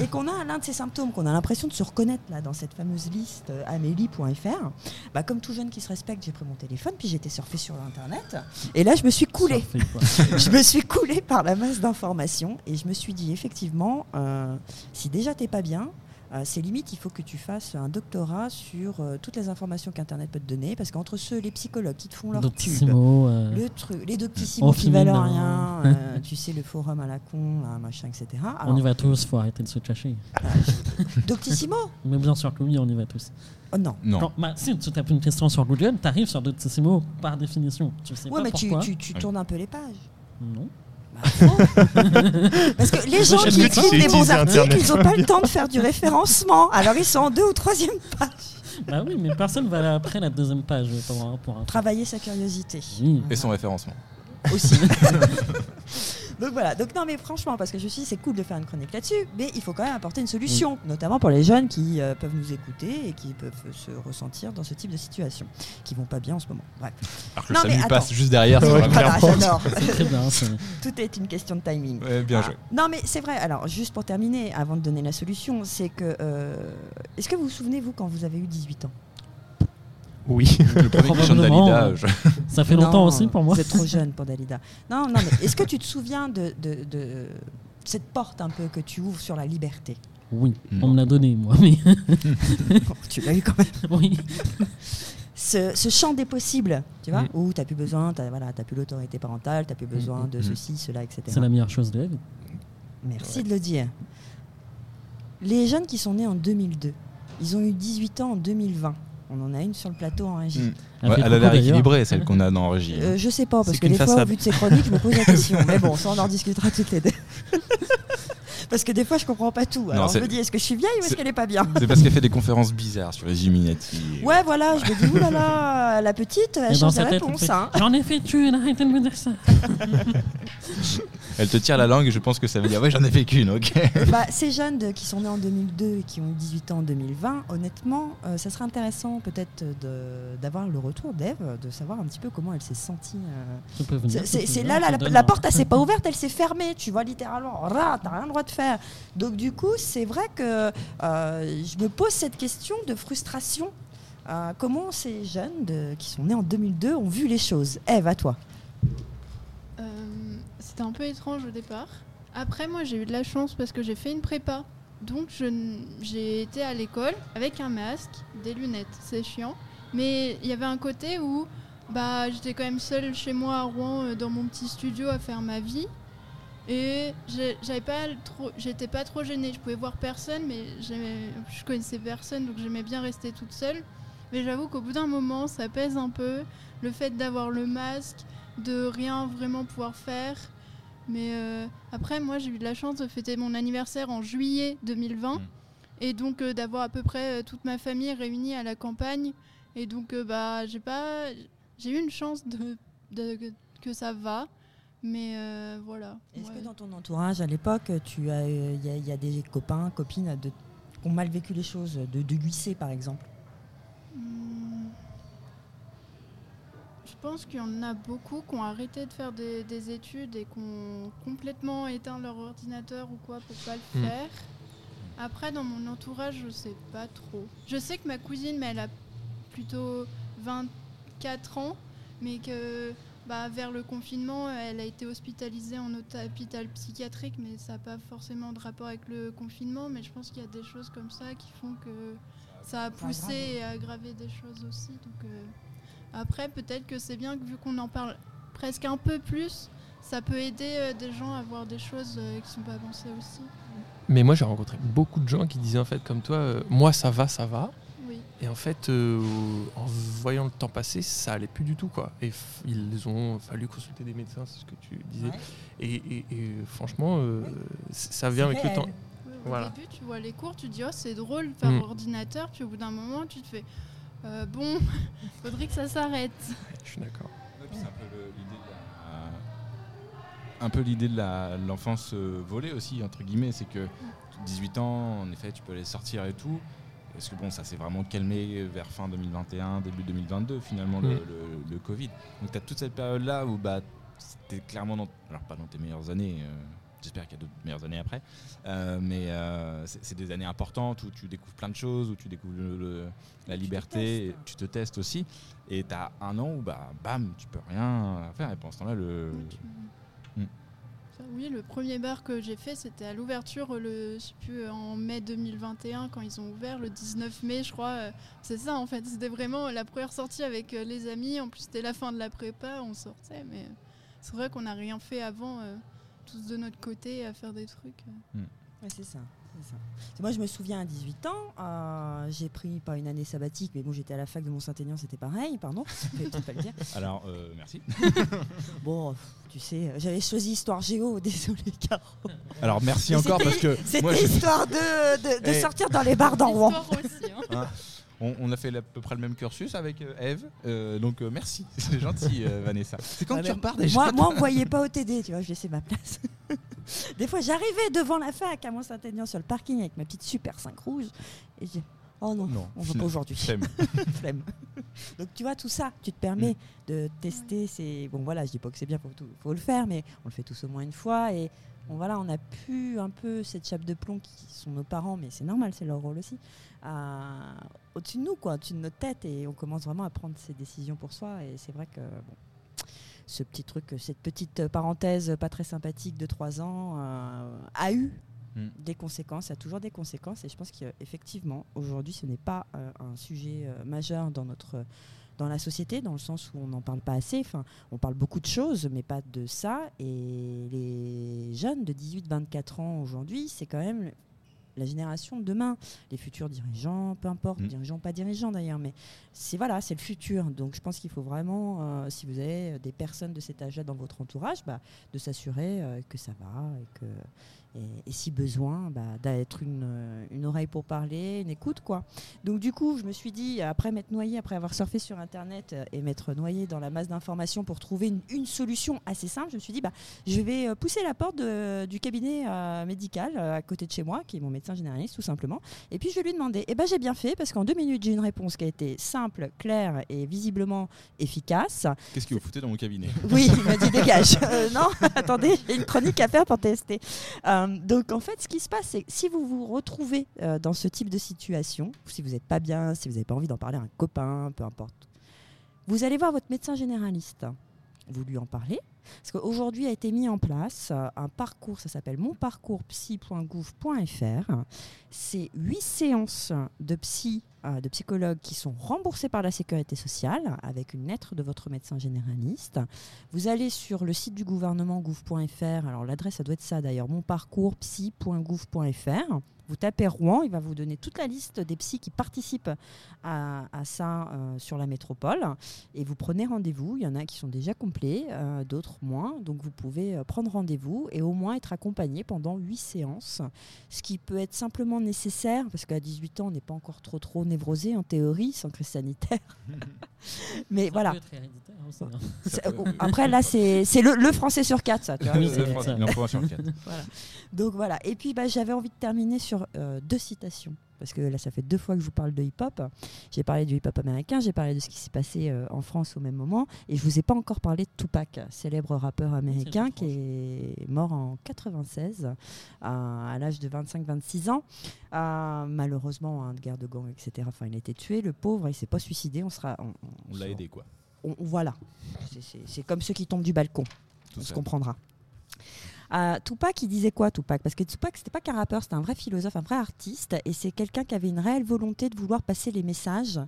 et qu'on a l'un de ces symptômes, qu'on a l'impression de se reconnaître là dans cette fameuse liste euh, amélie.fr, bah comme tout jeune qui se respecte j'ai pris mon téléphone puis j'étais surfé sur internet et là je me suis coulé. Ça fait quoi je me suis coulée par la masse d'informations et je me suis dit effectivement, euh, si déjà t'es pas bien, euh, c'est limite, il faut que tu fasses un doctorat sur euh, toutes les informations qu'Internet peut te donner, parce qu'entre ceux, les psychologues qui te font leur tube, Doctissimo, euh, le truc, les doctissimos qui valent euh, rien, euh, tu sais, le forum à la con, là, machin, etc. Alors, on y va tous, faut arrêter de se cacher. Doctissimo Mais bien sûr que oui, on y va tous. Oh non. Non. Non, bah, si tu tapes une question sur Google, t'arrives sur Doctissimo par définition. Tu sais Ouais, pas mais tu, pourquoi. tu, tu tournes un peu les pages. Non. Bah. Parce que les gens qui écrivent des bons articles, Internet ils n'ont pas le temps de faire du référencement. Alors ils sont en deux ou troisième page. Bah oui, mais personne va aller après la deuxième page pour un. Pour un Travailler sa curiosité. Oui. Et son référencement. aussi. Donc voilà, donc non mais franchement, parce que je me suis dit c'est cool de faire une chronique là-dessus, mais il faut quand même apporter une solution, notamment pour les jeunes qui euh, peuvent nous écouter et qui peuvent se ressentir dans ce type de situation, qui vont pas bien en ce moment. Bref. Alors que Non, le mais passe juste derrière. c'est Ouais, Voilà, très bien. c'est- Tout est une question de timing. Ouais, bien Ah. joué. Non mais c'est vrai, alors juste pour terminer, avant de donner la solution, c'est que... euh, Est-ce que vous vous souvenez, vous, quand vous avez eu 18 ans? Oui. Le premier Dalida, je- Ça fait longtemps Non, aussi pour moi. Vous êtes trop jeune pour Dalida. Non, non, mais est-ce que tu te souviens de, de- de cette porte un peu que tu ouvres sur la liberté? Oui, Non. on me l'a donné, moi. Mais Tu l'as eu quand même. oui. Ce, ce champ des possibles, tu vois, Mm. où tu n'as plus besoin, tu voilà, t'as plus l'autorité parentale, tu n'as plus besoin Mm, de ceci, cela, etc. C'est la meilleure chose de la vie. Merci de le dire. Les jeunes qui sont nés en 2002, ils ont eu 18 ans en 2020. On en a une sur le plateau en régie. Mm. Elle Ouais, fait elle a l'air équilibrée, celle qu'on a dans Régie. Euh, je sais pas, parce que des fois, au vu de ces chroniques, je me pose la question. Mais bon, ça, on en discutera toutes les deux. parce que des fois, je comprends pas tout. Alors, je c'est- me dis, est-ce que je suis vieille ou est-ce qu'elle est pas bien C'est parce qu'elle fait des conférences bizarres sur les Illuminati. Ouais, voilà, je me dis, oulala, la petite, elle change de sa réponse. fait, hein. J'en ai fait une, arrêtez de me dire ça. Elle te tire la langue et je pense que ça veut dire ouais j'en ai fait qu'une, ok. Bah, ces jeunes de- qui sont nés en 2002 et qui ont eu 18 ans en 2020, honnêtement, euh, ça serait intéressant peut-être de- d'avoir le retour d'Eve, de savoir un petit peu comment elle s'est sentie. euh. C'est- venir, là, la, je la- porte, elle s'est pas ouverte, elle s'est fermée, tu vois, littéralement. T'as rien le droit de Donc, du coup, c'est vrai que euh, je me pose cette question de frustration. Euh, comment ces jeunes qui sont nés en 2002 ont vu les choses? Eve, à toi. Euh, C'était un peu étrange au départ. Après, moi, j'ai eu de la chance parce que j'ai fait une prépa. Donc, j'ai été à l'école avec un masque, des lunettes. C'est chiant. Mais il y avait un côté où bah, j'étais quand même seule chez moi à Rouen, dans mon petit studio, à faire ma vie. Et j'avais pas trop, j'étais pas trop gênée. Je pouvais voir personne, mais je connaissais personne, donc j'aimais bien rester toute seule. Mais j'avoue qu'au bout d'un moment, ça pèse un peu. Le fait d'avoir le masque, de rien vraiment pouvoir faire. Mais euh, après, moi, j'ai eu de la chance de fêter mon anniversaire en juillet 2020. Mm. Et donc euh, d'avoir à peu près euh, toute ma famille réunie à la campagne. Et donc euh, bah j'ai pas j'ai eu une chance de, de- que ça va. Mais euh, voilà. Est-ce Ouais. que dans ton entourage, à l'époque, tu as, il y, a- y a des copains, copines de, qui ont mal vécu les choses, de, de lycée par exemple? Hmm. Je pense qu'il y en a beaucoup qui ont arrêté de faire des, des études et qui ont complètement éteint leur ordinateur ou quoi pour pas le Hmm. faire. Après, dans mon entourage, je sais pas trop. Je sais que ma cousine, mais elle a plutôt 24 ans, mais que bah, vers le confinement, elle a été hospitalisée en hôpital psychiatrique, mais ça n'a pas forcément de rapport avec le confinement. Mais je pense qu'il y a des choses comme ça qui font que ça a poussé et aggravé des choses aussi. Donc, euh, après, peut-être que c'est bien que vu qu'on en parle presque un peu plus, ça peut aider euh, des gens à voir des choses euh, qui sont pas pensées aussi. Mais moi, j'ai rencontré beaucoup de gens qui disaient en fait, comme toi, euh, moi ça va, ça va. Et en fait, euh, en voyant le temps passer, ça allait plus du tout. quoi. Et ils ont fallu consulter des médecins, c'est ce que tu disais. Ouais. Et, et- et franchement, euh, ça vient avec le temps. Au Voilà. début, tu vois les cours, tu te dis oh c'est drôle par Mm. ordinateur, puis au bout d'un moment, tu te fais euh, bon, faudrait que ça s'arrête. Je suis d'accord. Ouais, un peu l'idée de l'enfance euh, volée aussi entre guillemets c'est que 18 ans en effet tu peux aller sortir et tout parce que bon ça s'est vraiment calmé vers fin 2021 début 2022 finalement le, Mm. le- le Covid donc tu as toute cette période là où bah c'était clairement dans, alors pas dans tes meilleures années euh, J'espère qu'il y a d'autres meilleures années après. Euh, mais euh, c'est des années importantes où tu découvres plein de choses, où tu découvres le- le- la liberté, tu te testes aussi. Et tu as un an où, bah, bam, tu peux rien faire. Et pendant ce temps-là, le. Oui, le premier bar que j'ai fait, c'était à l'ouverture, le, je sais plus, en mai 2021, quand ils ont ouvert, le 19 mai, je crois. euh, C'est ça, en fait. C'était vraiment la première sortie avec euh, les amis. En plus, c'était la fin de la prépa, on sortait. Mais euh, c'est vrai qu'on n'a rien fait avant, euh, tous de notre côté, à faire des trucs. euh. Ouais, c'est ça. Moi, je me souviens à 18 ans, euh, j'ai pris pas une année sabbatique, mais bon, j'étais à la fac de Mont-Saint-Aignan, c'était pareil, pardon, je vais pas le dire. Alors, euh, merci. Bon, tu sais, j'avais choisi histoire géo, désolé, Caro. Alors, merci Mais encore parce que. C'était je- histoire de, de, de Eh. sortir dans les bars d'en Rouen. Hein. On, on a fait à peu près le même cursus avec euh, Eve. euh, donc, euh, merci. C'est gentil, euh, Vanessa. C'est quand tu repars déjà Moi, moi, on me voyait pas au TD, tu vois, je laissais ma place. Des fois, j'arrivais devant la fac à Mont-Saint-Aignan sur le parking avec ma petite Super 5 rouge et je dis Oh non, Non, on va pas aujourd'hui. Flemme. Flemme. Donc tu vois tout ça, tu te permets de tester. C'est bon voilà, je dis pas que c'est bien, faut, tout- faut le faire, mais on le fait tous au moins une fois et bon voilà, on a pu un peu cette chape de plomb qui sont nos parents, mais c'est normal, c'est leur rôle aussi, au-dessus de nous quoi, au-dessus de notre tête et on commence vraiment à prendre ces décisions pour soi et c'est vrai que bon. Ce petit truc, cette petite parenthèse pas très sympathique de 3 ans euh, a eu Mm. des conséquences, il y a toujours des conséquences et je pense qu'effectivement aujourd'hui ce n'est pas euh, un sujet euh, majeur dans notre dans la société dans le sens où on n'en parle pas assez, enfin on parle beaucoup de choses mais pas de ça. Et les jeunes de 18-24 ans aujourd'hui c'est quand même la génération de demain, les futurs dirigeants, peu importe, Mm. dirigeants pas dirigeants d'ailleurs, mais c'est voilà, c'est le futur. Donc je pense qu'il faut vraiment, euh, si vous avez des personnes de cet âge-là dans votre entourage, bah, de s'assurer euh, que ça va et que et, et si besoin, bah, d'être une, une oreille pour parler, une écoute quoi. Donc du coup, je me suis dit après m'être noyé, après avoir surfé sur internet euh, et m'être noyé dans la masse d'informations pour trouver une, une solution assez simple, je me suis dit bah je vais euh, pousser la porte de- du cabinet euh, médical à côté de chez moi, qui est mon médecin généraliste tout simplement. Et puis je vais lui demander. Et ben j'ai bien fait parce qu'en deux minutes j'ai une réponse qui a été simple, claire et visiblement efficace. Qu'est-ce que vous foutez dans mon cabinet? Oui, il m'a dit dégage. Euh, non, attendez, j'ai une chronique à faire pour tester. Euh, donc en fait, ce qui se passe, c'est que si vous vous retrouvez euh, dans ce type de situation, si vous n'êtes pas bien, si vous n'avez pas envie d'en parler à un copain, peu importe, vous allez voir votre médecin généraliste. Vous lui en parlez. Parce qu'aujourd'hui a été mis en place euh, un parcours, ça s'appelle monparcourspsy.gouv.fr. C'est huit séances de psy, euh, de psychologues qui sont remboursées par la sécurité sociale avec une lettre de votre médecin généraliste. Vous allez sur le site du gouvernement gouv.fr. Alors l'adresse, ça doit être ça d'ailleurs, monparcourspsy.gouv.fr. Vous tapez Rouen, il va vous donner toute la liste des psys qui participent à, ça euh, sur la métropole. Et vous prenez rendez-vous. Il y en a qui sont déjà complets, euh, d'autres moins. Donc vous pouvez euh, prendre rendez-vous et au moins être accompagné pendant huit séances. Ce qui peut être simplement nécessaire, parce qu'à 18 ans, on n'est pas encore trop trop névrosé en théorie, sans crise sanitaire. Mais Ça voilà. peut être héréditaire aussi. C'est- peut- Après, là, c'est c'est le, le français sur quatre, ça. tu vois. Oui, C'est- c'est ça. Il en faut un sur le quatre. Donc voilà. Et puis bah, j'avais envie de terminer sur euh, deux citations. Parce que là, ça fait deux fois que je vous parle de hip-hop. J'ai parlé du hip-hop américain, j'ai parlé de ce qui s'est passé euh, en France au même moment. Et je vous ai pas encore parlé de Tupac, célèbre rappeur américain qui est mort en 96, à, à l'âge de 25-26 ans. Euh, malheureusement, hein, de guerre de gang, etc. Enfin, il a été tué, le pauvre. Il s'est pas suicidé. On sera. On, On l'a aidé, quoi. on- voilà. C'est- comme ceux qui tombent du balcon Tout on se ça. comprendra. Euh, Tupac, il disait quoi Tupac? Parce que Tupac, c'était pas qu'un rappeur, c'était un vrai philosophe, un vrai artiste, et c'est quelqu'un qui avait une réelle volonté de vouloir passer les messages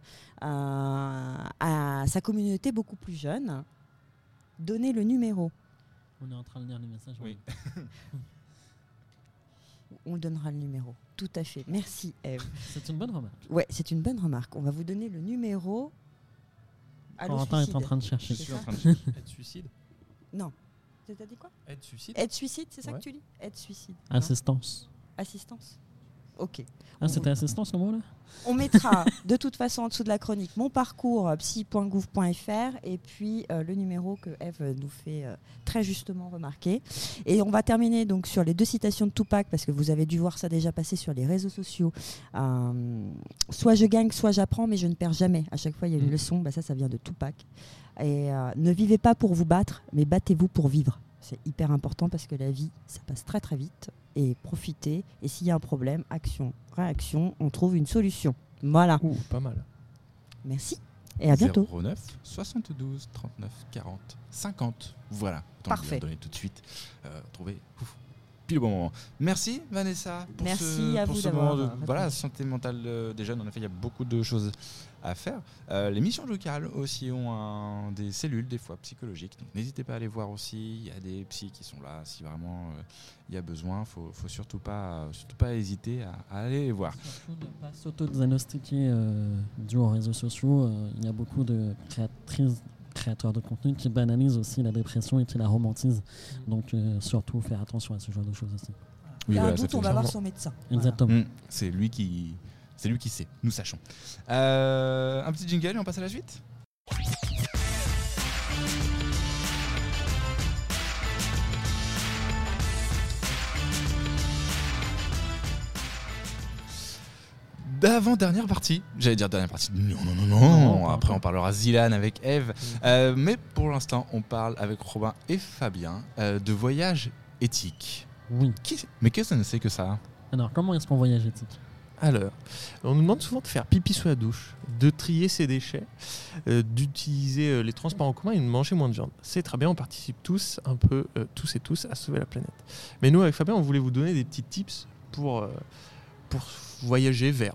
euh, à sa communauté beaucoup plus jeune. Donner le numéro. On est en train de lire les messages. Oui. On donnera le numéro. Tout à fait. Merci, Eve. C'est une bonne remarque. Ouais, c'est une bonne remarque. On va vous donner le numéro. Corentin est en train de chercher. Je suis en train de chercher. Suicide? Non. T'as dit quoi Aide suicide. Aide suicide, c'est ça Ouais. que tu dis Aide suicide. Non. Assistance. Assistance. Ok. Ah, c'était assistance le mot là On mettra de toute façon en dessous de la chronique mon parcours euh, psy.gouv.fr et puis euh, le numéro que Eve nous fait euh, très justement remarquer. Et on va terminer donc sur les deux citations de Tupac parce que vous avez dû voir ça déjà passer sur les réseaux sociaux. Euh, soit je gagne, soit j'apprends, mais je ne perds jamais. À chaque fois, il y a une Mm. leçon. Bah, ça, ça vient de Tupac. Et ne vivez pas pour vous battre, mais battez-vous pour vivre. C'est hyper important parce que la vie, ça passe très très vite. Et profitez. Et s'il y a un problème, action, réaction, on trouve une solution. Voilà. Ouh, pas mal. Merci. Et à bientôt. 09 72 39 40 50. Voilà. Autant Parfait. donner tout de suite. Euh, trouver ouf, pile au bon moment. Merci Vanessa pour Merci ce, à pour vous ce moment de voilà, santé mentale euh, des jeunes. En effet, il y a beaucoup de choses à faire. Euh, les missions locales aussi ont un- des cellules des fois psychologiques. Donc n'hésitez pas à aller voir aussi. Il y a des psys qui sont là si vraiment euh, il y a besoin. Faut, faut surtout pas surtout pas hésiter à, à aller les voir. Surtout de ne pas s'auto-diagnostiquer euh, dû aux réseaux sociaux. Euh, il y a beaucoup de créatrices, créateurs de contenu qui banalisent aussi la dépression et qui la romantisent. Donc euh, surtout faire attention à ce genre de choses aussi. Il y a un voilà, doute, on va voir son médecin. Voilà. Exactement. Mm, c'est lui qui c'est lui qui sait. Nous sachons. Euh, un petit jingle et on passe à la suite. D'avant-dernière partie. J'allais dire dernière partie. Non, non, non, non. Après, on parlera Zilan avec Eve. Euh, mais pour l'instant, on parle avec Robin et Fabien euh, de voyage éthique. Oui. Mais qu'est-ce que c'est que ça? Alors, comment est-ce qu'on voyage éthique? Alors, on nous demande souvent de faire pipi sous la douche, de trier ses déchets, euh, d'utiliser euh, les transports en commun et de manger moins de viande. C'est très bien, on participe tous, un peu, euh, tous et tous, à sauver la planète. Mais nous, avec Fabien, on voulait vous donner des petits tips pour, pour voyager vers.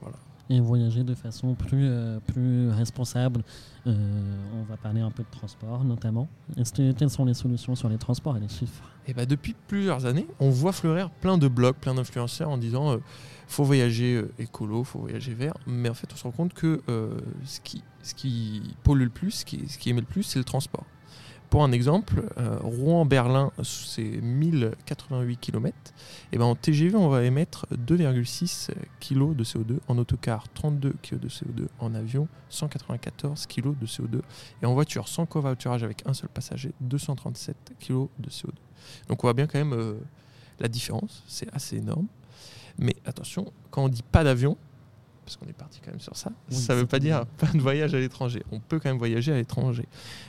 Voilà. Et voyager de façon plus, euh, plus responsable. Euh, on va parler un peu de transport notamment. Est-ce que- quelles sont les solutions sur les transports et les chiffres? Et bah depuis plusieurs années, on voit fleurir plein de blogs, plein d'influenceurs en disant euh, faut voyager écolo, faut voyager vert. Mais en fait, on se rend compte que ce, qui, ce qui pollue le plus, ce qui, ce qui émet le plus, c'est le transport. Pour un exemple, euh, Rouen-Berlin, c'est 1088 km. Et ben en TGV, on va émettre 2,6 kg de CO2. En autocar, 32 kg de CO2. En avion, 194 kg de CO2. Et en voiture, sans covoiturage avec un seul passager, 237 kg de CO2. Donc on voit bien quand même euh, la différence, c'est assez énorme. Mais attention, quand on dit pas d'avion, parce qu'on est parti quand même sur ça, Oui, ça veut c'est pas dire pas de voyage à l'étranger. On peut quand même voyager à l'étranger.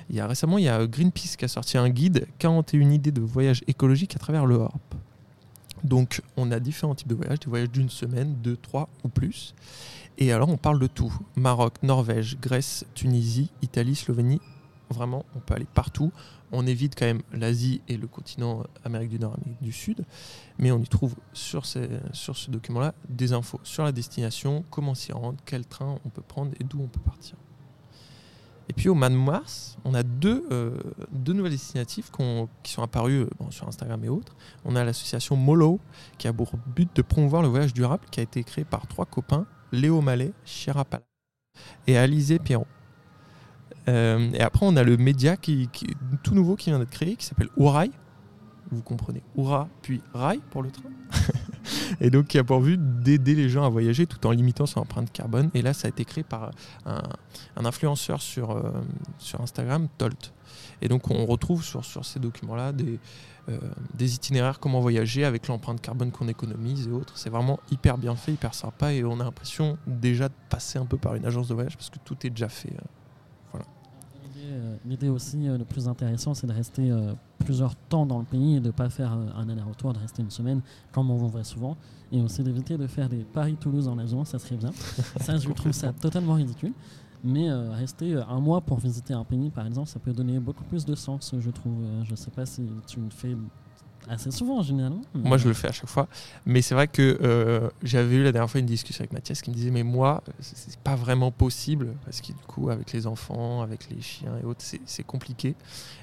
Il y a récemment, il y a Greenpeace qui a sorti un guide 41 idées de voyage écologique à travers l'Europe. Donc on a différents types de voyages, des voyages d'une semaine, deux, trois ou plus. Et alors on parle de tout. Maroc, Norvège, Grèce, Tunisie, Italie, Slovénie. Vraiment, on peut aller partout. On évite quand même l'Asie et le continent Amérique du Nord, Amérique du Sud. Mais on y trouve sur, ce document-là des infos sur la destination, comment s'y rendre, quel train on peut prendre et d'où on peut partir. Et puis au mois de mars, on a deux, euh, nouvelles destinatives qui sont apparues euh, sur Instagram et autres. On a l'association Molo, qui a pour but de promouvoir le voyage durable, qui a été créé par trois copains, Léo Mallet, Chirapala et Alizé Pierron. Euh, et après, on a le média qui, qui- tout nouveau qui vient d'être créé, qui s'appelle Ourail. Vous comprenez, Oura, puis Rail pour le train. et donc, qui a pour but d'aider les gens à voyager tout en limitant son empreinte carbone. Et là, ça a été créé par un, influenceur sur, euh, sur Instagram, Tolt. Et donc, on retrouve sur, sur ces documents-là des, euh, des itinéraires, comment voyager avec l'empreinte carbone qu'on économise et autres. C'est vraiment hyper bien fait, hyper sympa. Et on a l'impression déjà de passer un peu par une agence de voyage parce que tout est déjà fait. euh. L'idée, euh, L'idée aussi euh, le plus intéressant, c'est de rester euh, plusieurs temps dans le pays et de ne pas faire un aller-retour, de rester une semaine, comme on voit souvent. Et aussi d'éviter de faire des Paris-Toulouse en avion, ça serait bien. ça, je trouve ça totalement ridicule. Mais euh, rester un mois pour visiter un pays, par exemple, ça peut donner beaucoup plus de sens, je trouve. Je ne sais pas si tu fais assez souvent, généralement. Moi, je le fais à chaque fois. Mais c'est vrai que euh, j'avais eu la dernière fois une discussion avec Mathias qui me disait Mais moi, c'est pas vraiment possible parce que du coup, avec les enfants, avec les chiens et autres, c'est c'est compliqué.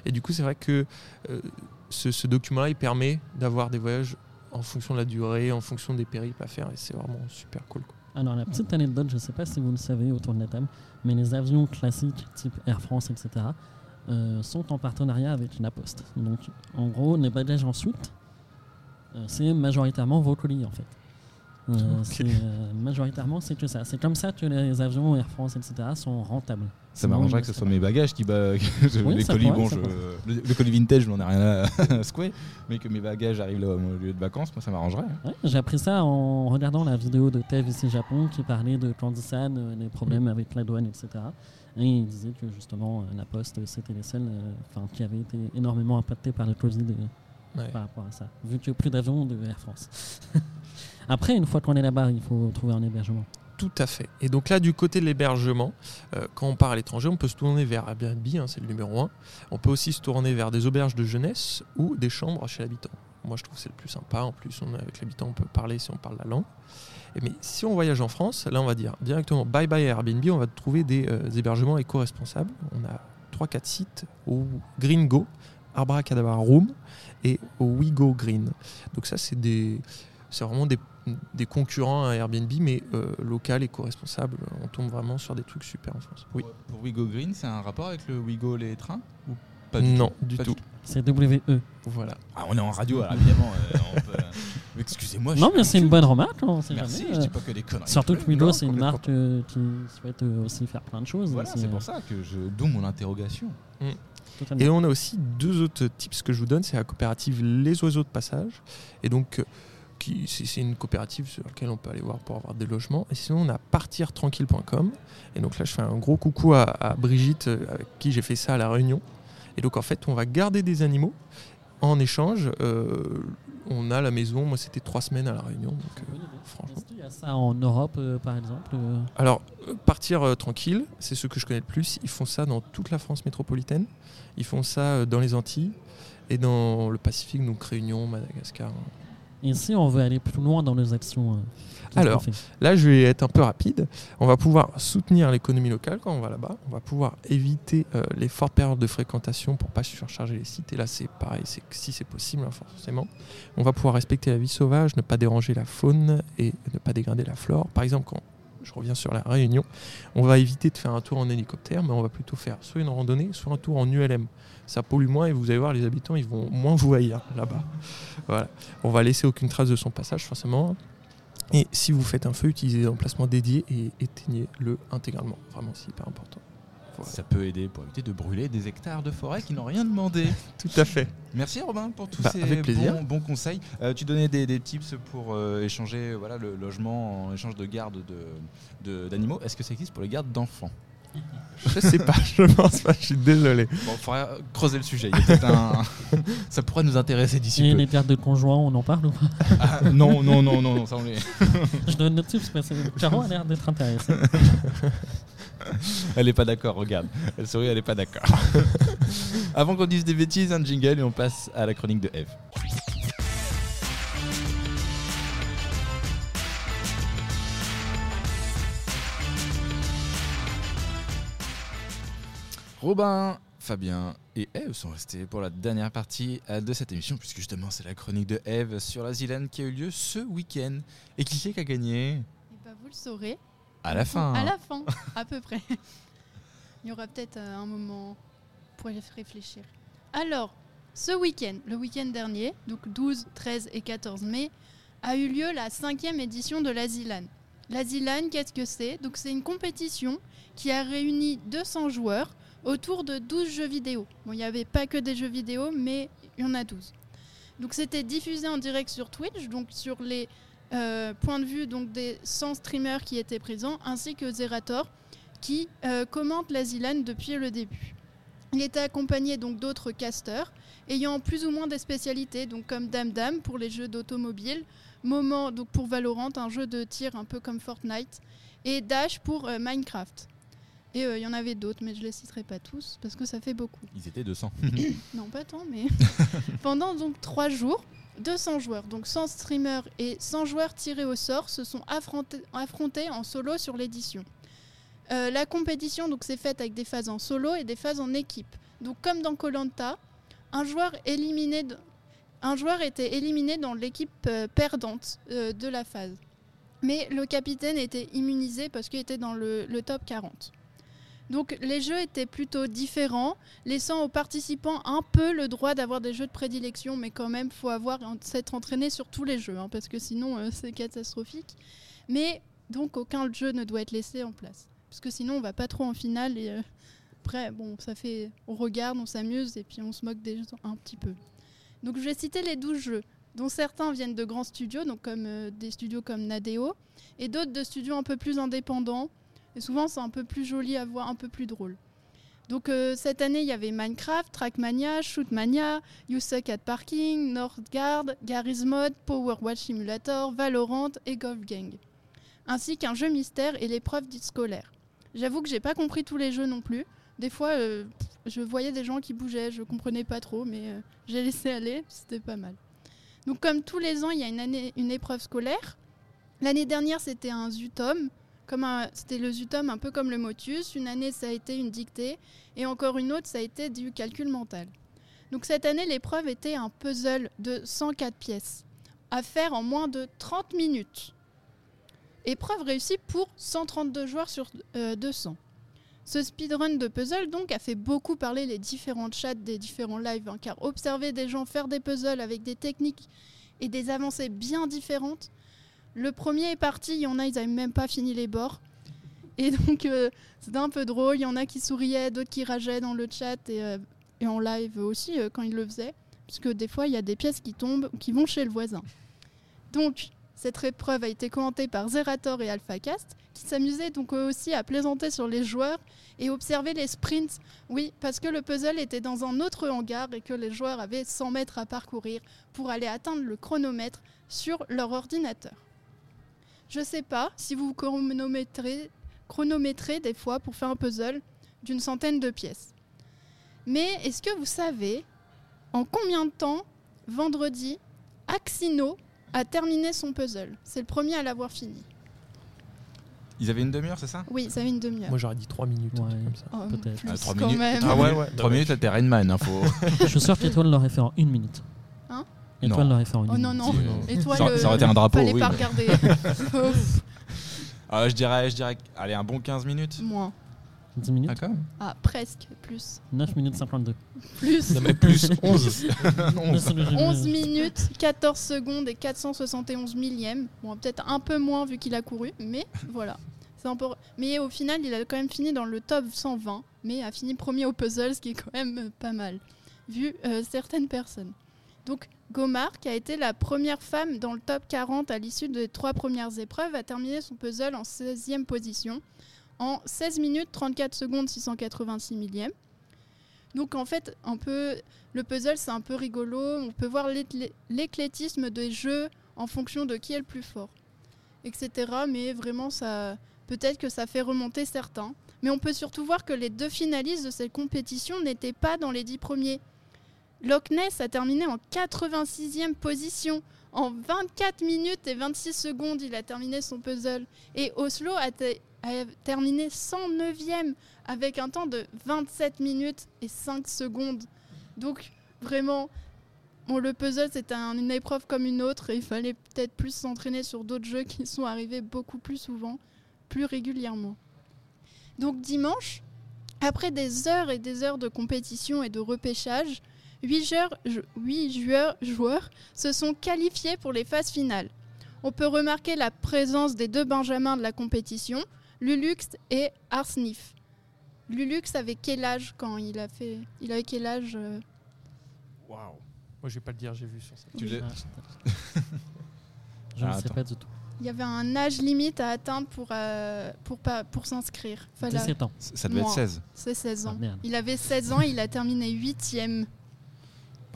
Et du coup, c'est vrai que euh, ce, ce document-là, il permet d'avoir des voyages en fonction de la durée, en fonction des périples à faire. Et c'est vraiment super cool. quoi. Alors, la petite anecdote, je ne sais pas si vous le savez autour de la table, mais les avions classiques, type Air France, etc., euh, sont en partenariat avec La Poste. Donc, en gros, les bagages en soute, euh, c'est majoritairement vos colis, en fait. Euh, euh, majoritairement, c'est que ça. C'est comme ça que les avions Air France, etc., sont rentables. Ça m'arrangerait que ce soit mes bagages qui Oui, les colis pourrait, bon je- le, le colis vintage je n'en ai rien à, secouer mais que mes bagages arrivent là au lieu de vacances moi ça m'arrangerait. Ouais, j'ai appris ça en regardant la vidéo de Tev ici Japon qui parlait de Candisan, les problèmes avec la douane, etc. Et il disait que justement euh, la Poste c'était les seuls euh, enfin, qui avaient été énormément impactés par le Covid euh, Ouais. par rapport à ça, vu qu'il n'y a plus d'avions de Air France. Après, une fois qu'on est là-bas, il faut trouver un hébergement. Tout à fait. Et donc là, du côté de l'hébergement, euh, quand on part à l'étranger, on peut se tourner vers Airbnb, hein, c'est le numéro un. On peut aussi se tourner vers des auberges de jeunesse ou des chambres chez l'habitant. Moi, je trouve que c'est le plus sympa. En plus, on est avec l'habitant, on peut parler si on parle la langue. Mais si on voyage en France, là, on va dire directement bye bye Airbnb. On va trouver des, euh, hébergements éco-responsables. On a 3-4 sites au Green Go, Abracadabra Room et au We Go Green. Donc ça, c'est des, c'est vraiment des, des concurrents à Airbnb, mais euh, local, éco-responsable. On tombe vraiment sur des trucs super en France. Oui. pour Wigo Green c'est un rapport avec le Wigo les trains pas du non, tout du Pas tout. C'est WE. Voilà. ah on est en radio alors évidemment euh, on peut- excusez-moi je Non, suis mais c'est une bonne remarque. hein, on sait merci jamais, je euh, dis pas que des conneries Surtout que c'est une complètement. marque euh, qui souhaite euh, aussi faire plein de choses. voilà C'est, c'est euh, pour ça que je d'où mon interrogation totalement. Et on a aussi deux autres tips que je vous donne. C'est la coopérative Les Oiseaux de Passage. Et donc, euh, qui- c'est c'est une coopérative sur laquelle on peut aller voir pour avoir des logements. Et sinon, on a partirtranquille.com. Et donc là, je fais un gros coucou à, à Brigitte, euh, avec qui j'ai fait ça à La Réunion. Et donc, en fait, on va garder des animaux. En échange, euh, on a la maison. Moi, c'était trois semaines à La Réunion. Donc, euh, franchement. Qu'il y a ça en Europe, euh, par exemple Alors, partir tranquille, c'est ce que je connais le plus. Ils font ça dans toute la France métropolitaine. Ils font ça dans les Antilles et dans le Pacifique, donc Réunion, Madagascar. Et si on veut aller plus loin dans nos actions euh, Alors, Là, je vais être un peu rapide. On va pouvoir soutenir l'économie locale quand on va là-bas. On va pouvoir éviter euh, les fortes périodes de fréquentation pour pas surcharger les sites. Et là, c'est pareil, c'est si c'est possible, hein, forcément. On va pouvoir respecter la vie sauvage, ne pas déranger la faune et ne pas dégrader la flore. Par exemple, quand je reviens sur la Réunion, on va éviter de faire un tour en hélicoptère, mais on va plutôt faire soit une randonnée, soit un tour en ULM. Ça pollue moins et vous allez voir, les habitants, ils vont moins vous haïr là-bas. Voilà. On va laisser aucune trace de son passage, forcément. Et si vous faites un feu, utilisez des emplacements dédiés et éteignez-le intégralement. Vraiment, c'est hyper important. Voilà. ça peut aider pour éviter de brûler des hectares de forêt qui n'ont rien demandé Tout à fait. Merci Robin pour tous Bah, ces bons, bons conseils. Euh, tu donnais des, des tips pour euh, échanger voilà, le logement en échange de garde d'animaux. De, d'animaux. Est-ce que ça existe pour les gardes d'enfants? Je sais pas, je pense pas, je suis désolé. Bon, il faudrait creuser le sujet. Il y a peut-être un... ça pourrait nous intéresser d'ici Et peu. les gardes de conjoints, on en parle ou pas Ah, non, non, non, non, non, ça on les- Je donne le tips parce que Caro a l'air d'être intéressée. Elle est pas d'accord, regarde. Elle sourit, elle est pas d'accord. Avant qu'on dise des bêtises, un jingle et on passe à la chronique de Eve. Robin, Fabien et Eve sont restés pour la dernière partie euh, de cette émission, puisque justement c'est la chronique de Eve sur la Zilane qui a eu lieu ce week-end. Et qui c'est qui a gagné? Et bah, vous le saurez À la fin. à la fin, à peu près. Il y aura peut-être euh, un moment pour y réfléchir. Alors, ce week-end, le week-end dernier, donc 12, 13 et 14 mai, a eu lieu la cinquième édition de l'Asilan. L'Asilan, qu'est-ce que c'est? Donc c'est une compétition qui a réuni 200 joueurs autour de 12 jeux vidéo. Bon, il n'y avait pas que des jeux vidéo, mais il y en a 12. Donc c'était diffusé en direct sur Twitch, donc sur les euh, points de vue donc, des 100 streamers qui étaient présents, ainsi que Zerator, qui euh, commente l'Asilan depuis le début. Il était accompagné donc d'autres casters ayant plus ou moins des spécialités, donc comme Dame Dame pour les jeux d'automobile, Moment donc pour Valorant, un jeu de tir un peu comme Fortnite, et Dash pour euh, Minecraft. Et euh, il y en avait d'autres, mais je les citerai pas tous parce que ça fait beaucoup. Ils étaient 200. Non, pas tant, mais pendant donc trois jours, 200 joueurs, donc 100 streamers et 100 joueurs tirés au sort, se sont affrontés, affrontés en solo sur l'édition. Euh, la compétition donc s'est faite avec des phases en solo et des phases en équipe. Donc comme dans Colanta, un joueur éliminé, de- un joueur était éliminé dans l'équipe euh, perdante euh, de la phase. Mais le capitaine était immunisé parce qu'il était dans le, le top 40. Donc les jeux étaient plutôt différents, laissant aux participants un peu le droit d'avoir des jeux de prédilection, mais quand même, faut avoir s'être entraîné sur tous les jeux, hein, parce que sinon euh, c'est catastrophique. Mais donc aucun jeu ne doit être laissé en place, parce que sinon on va pas trop en finale et euh, après bon ça fait, on regarde, on s'amuse et puis on se moque des gens un petit peu. Donc je vais citer les 12 jeux, dont certains viennent de grands studios, donc comme euh, des studios comme Nadeo, et d'autres de studios un peu plus indépendants. Et souvent, c'est un peu plus joli à voir, un peu plus drôle. Donc euh, cette année, il y avait Minecraft, Trackmania, Shootmania, You Suck at Parking, Northgard, Garry's Mod, Power Watch Simulator, Valorant et Golf Gang. Ainsi qu'un jeu mystère et l'épreuve dite scolaire. J'avoue que j'ai pas compris tous les jeux non plus. Des fois, euh, je voyais des gens qui bougeaient, je comprenais pas trop, mais euh, j'ai laissé aller, c'était pas mal. Donc comme tous les ans, il y a une, une épreuve scolaire. L'année dernière, c'était un Zutom, c'était le Zutom un peu comme le Motus. Une année, ça a été une dictée, et encore une autre, ça a été du calcul mental. Donc cette année, l'épreuve était un puzzle de 104 pièces, à faire en moins de 30 minutes. Épreuve réussie pour 132 joueurs sur euh, 200. Ce speedrun de puzzle donc a fait beaucoup parler les différents chats des différents lives, hein, car observer des gens faire des puzzles avec des techniques et des avancées bien différentes. Le premier est parti, il y en a, ils n'avaient même pas fini les bords. Et donc euh, c'était un peu drôle, il y en a qui souriaient, d'autres qui rageaient dans le chat et, euh, en live aussi euh, quand ils le faisaient, puisque des fois il y a des pièces qui tombent, qui vont chez le voisin. Donc cette épreuve a été commentée par Zerator et AlphaCast, qui s'amusaient donc eux aussi à plaisanter sur les joueurs et observer les sprints. Oui, parce que le puzzle était dans un autre hangar et que les joueurs avaient 100 mètres à parcourir pour aller atteindre le chronomètre sur leur ordinateur. Je sais pas si vous chronométrez, chronométrez des fois pour faire un puzzle d'une centaine de pièces. Mais est-ce que vous savez en combien de temps, vendredi, Axino a terminé son puzzle? C'est le premier à l'avoir fini. Ils avaient une demi-heure, c'est ça? Oui, ça fait une demi-heure. Moi j'aurais dit 3 minutes. un Ouais. truc comme ça. Oh, peut-être. plus Ah, trois quand minutes. même. Ah ouais, ouais. 3 minutes, t'es Rainman. Hein, faut... Je suis sûr qu'Étoile l'aurait fait en une minute. Étoile Non. l'aurait fait en une Oh non, non. Et toi, ça, ça aurait été un drapeau, Fallait oui. pas mais- regarder. Ah, je dirais, je dirais, allez, un bon 15 minutes. Moins. 10 minutes Ah, quand même. Ah, presque. Plus. 9 minutes 52. Plus. Non, mais plus 11. C'est le jeu 11 de- minutes, 14 secondes et 471 millièmes. Bon, peut-être un peu moins vu qu'il a couru, mais voilà. Mais au final, il a quand même fini dans le top 120, mais a fini premier au puzzle, ce qui est quand même euh, pas mal, vu euh, certaines personnes. Donc, Gomar, qui a été la première femme dans le top 40 à l'issue des trois premières épreuves, a terminé son puzzle en 16e position, en 16 minutes 34 secondes 686 millièmes. Donc en fait, un peu, le puzzle c'est un peu rigolo. On peut voir l'éclé- l'éclectisme des jeux en fonction de qui est le plus fort, etc. Mais vraiment, ça, peut-être que ça fait remonter certains. Mais on peut surtout voir que les deux finalistes de cette compétition n'étaient pas dans les dix premiers. Loch Ness a terminé en 86e position. En 24 minutes et 26 secondes, il a terminé son puzzle. Et Oslo a, te- a terminé 109e avec un temps de 27 minutes et 5 secondes. Donc vraiment, le puzzle un- une épreuve comme une autre il fallait peut-être plus s'entraîner sur d'autres jeux qui sont arrivés beaucoup plus souvent, plus régulièrement. Donc dimanche, après des heures et des heures de compétition et de repêchage, 8 joueurs, huit joueurs, joueurs se sont qualifiés pour les phases finales. On peut remarquer la présence des deux benjamins de la compétition, Lulux et Arsnif. Lulux avait quel âge quand il a fait Il avait quel âge euh, Waouh. Moi, je vais pas le dire, j'ai vu sur ça. Tu Ah, je- ne Ah, sais pas du tout. Il y avait un âge limite à atteindre pour, euh, pour, pas- pour s'inscrire. Fallait- 17 ans. Ça devait être Moi. 16. C'est 16 Ah, ans. Il avait 16 ans, il a terminé 8ème.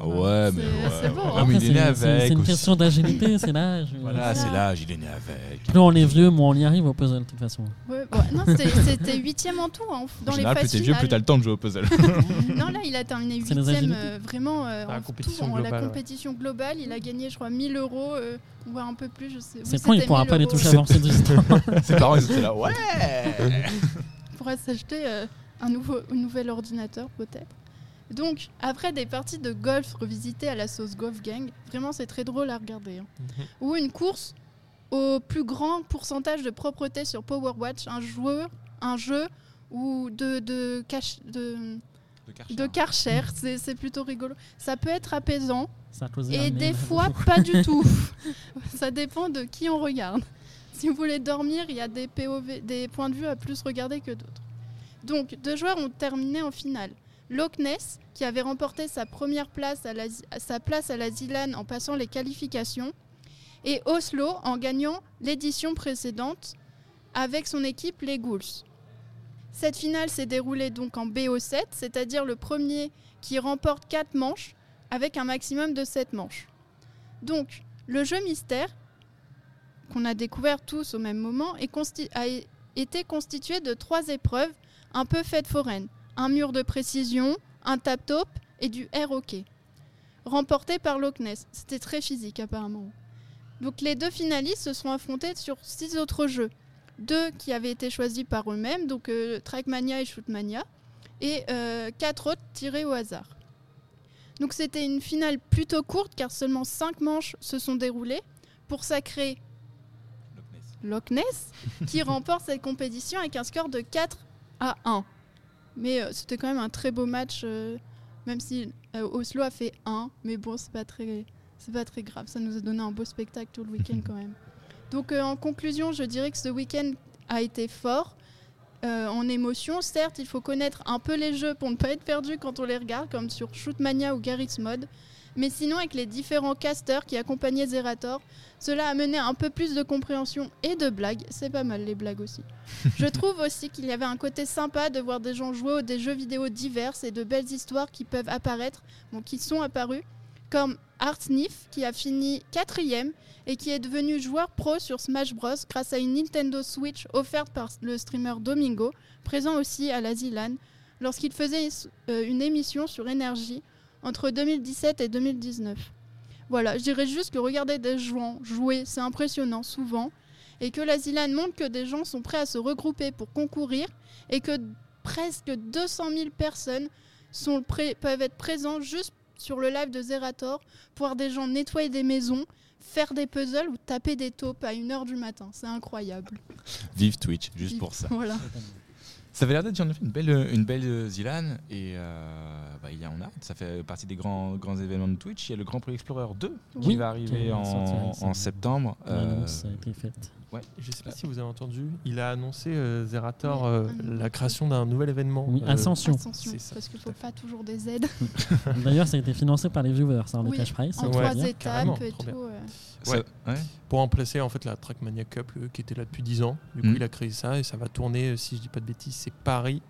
Ah ouais, C'est- mais c'est ouais, ouais. hein. Mais il est né avec. c'est une aussi. question d'agilité, c'est l'âge. Voilà, Voilà. c'est l'âge, il est né avec. Plus on est vieux, moins on y arrive au puzzle de toute façon. Ouais, ouais, non, c'était- 8ème en tout, hein, dans en les général, plus phases t'es vieux, plus t'as le temps de jouer au puzzle. Non, là, il a terminé C'est les 8ème agilités. euh, vraiment euh, la en compétition tout, en la globale, ouais. compétition globale. Il a gagné, je crois, 1000 euros, euh, ou un peu plus, je sais. C'est con, il pourra 1000 pas les toucher avant ses 18 ans. Ses parents, ils étaient là, ouais Il pourra s'acheter euh, un, nouveau, un nouvel ordinateur peut-être. Donc, après des parties de golf revisitées à la sauce Golf Gang, vraiment c'est très drôle à regarder. hein. Mhm. Ou une course au plus grand pourcentage de propreté sur Power Watch, un joueur, un jeu ou de, de, cache, de, de Karcher, c'est c'est plutôt rigolo. Ça peut être apaisant et des fois pas du tout. Ça dépend de qui on regarde. Si vous voulez dormir, il y a des POV, des points de vue à plus regarder que d'autres. Donc, deux joueurs ont terminé en finale. Loch Ness, qui avait remporté sa première place à la, sa place à la Zilan en passant les qualifications, et Oslo en gagnant l'édition précédente avec son équipe les Ghouls. Cette finale s'est déroulée donc en BO7, c'est-à-dire le premier qui remporte 4 manches avec un maximum de 7 manches. Donc, le jeu mystère, qu'on a découvert tous au même moment, a été constitué de trois épreuves un peu faites foraines. Un mur de précision, un tap-top et du air hockey. Remporté par Loch Ness. C'était très physique apparemment. Donc les deux finalistes se sont affrontés sur six autres jeux. Deux qui avaient été choisis par eux-mêmes, donc euh, Trackmania et Shootmania, et euh, quatre autres tirés au hasard. Donc c'était une finale plutôt courte car seulement 5 manches se sont déroulées pour sacrer Loch Ness qui remporte cette compétition avec un score de 4 à 1. Mais euh, c'était quand même un très beau match, euh, même si euh, Oslo a fait 1, mais bon, c'est pas très, c'est pas très grave. Ça nous a donné un beau spectacle tout le week-end quand même. Donc en conclusion, je dirais que ce week-end a été fort. en émotion, certes, il faut connaître un peu les jeux pour ne pas être perdu quand on les regarde, comme sur Shootmania ou Garry's Mod. Mais sinon, avec les différents casters qui accompagnaient Zerator, cela a mené à un peu plus de compréhension et de blagues. C'est pas mal les blagues aussi. Je trouve aussi qu'il y avait un côté sympa de voir des gens jouer aux des jeux vidéo divers et de belles histoires qui peuvent apparaître, bon, qui sont apparues, comme Artsnif qui a fini quatrième et qui est devenu joueur pro sur Smash Bros grâce à une Nintendo Switch offerte par le streamer Domingo, présent aussi à la Zilan, lorsqu'il faisait euh, une émission sur énergie entre 2017 et 2019. Voilà, je dirais juste que regarder des joueurs jouer, c'est impressionnant souvent, et que la Zilan montre que des gens sont prêts à se regrouper pour concourir, et que presque 200 000 personnes sont peuvent être présents juste sur le live de Zerator, pour voir des gens nettoyer des maisons, faire des puzzles ou taper des taupes à 1h du matin. C'est incroyable. Vive Twitch, juste pour ça. Voilà. Ça avait l'air d'être en une belle, une belle euh, Zilan et euh, bah, il y on a. Ça fait partie des grands, grands événements de Twitch. Il y a le Grand Prix Explorer 2 qui va arriver Qui en, en septembre. Euh, L'annonce a été faite. Je sais pas si vous avez entendu, il a annoncé euh, Zerator euh, un la création d'un nouvel événement. Oui, euh, Ascension. Ascension, c'est ça, parce qu'il tout faut pas toujours des aides. D'ailleurs, ça a été financé par les viewers, ça en Oui, cash price. en Ouais, trois étapes et tout. Ça- Ouais. ouais. pour remplacer en fait la Trackmania Cup euh, qui était là depuis 10 ans. Du coup, Mm. il a créé ça et ça va tourner, euh, si je dis pas de bêtises, c'est Paris,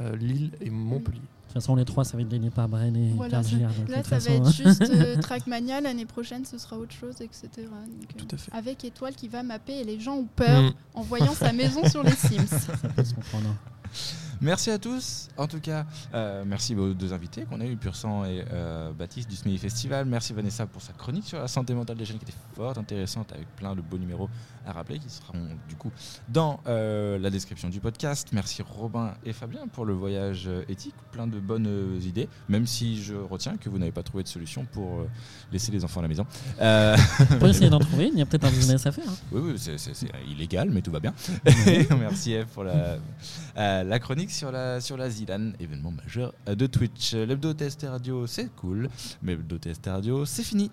euh, Lille et Montpellier. De toute façon, les trois, ça va être gagné par Bren et Voilà, ça- de Là, ça va être juste euh, Trackmania. L'année prochaine, ce sera autre chose, etc. Donc, euh, Tout à fait. avec Étoile qui va mapper et les gens ont peur Mm. en voyant sa maison sur les Sims. Merci à tous. En tout cas, euh, merci aux deux invités qu'on a eu, Pur Sang et euh, Baptiste du SMI Festival. Merci Vanessa pour sa chronique sur la santé mentale des jeunes qui était fort intéressante avec plein de beaux numéros à rappeler qui seront du coup dans euh, la description du podcast. Merci Robin et Fabien pour le voyage euh, éthique, plein de bonnes idées, même si je retiens que vous n'avez pas trouvé de solution pour laisser les enfants à la maison. On peut essayer d'en trouver, il y a peut-être un business à faire. hein. oui, oui, c'est illégal, mais tout va bien. Merci Eve pour la, la chronique sur la, sur la Zilan, événement majeur euh, de Twitch. L'hebdo TST Radio, c'est cool, mais l'hebdo TST Radio, c'est fini.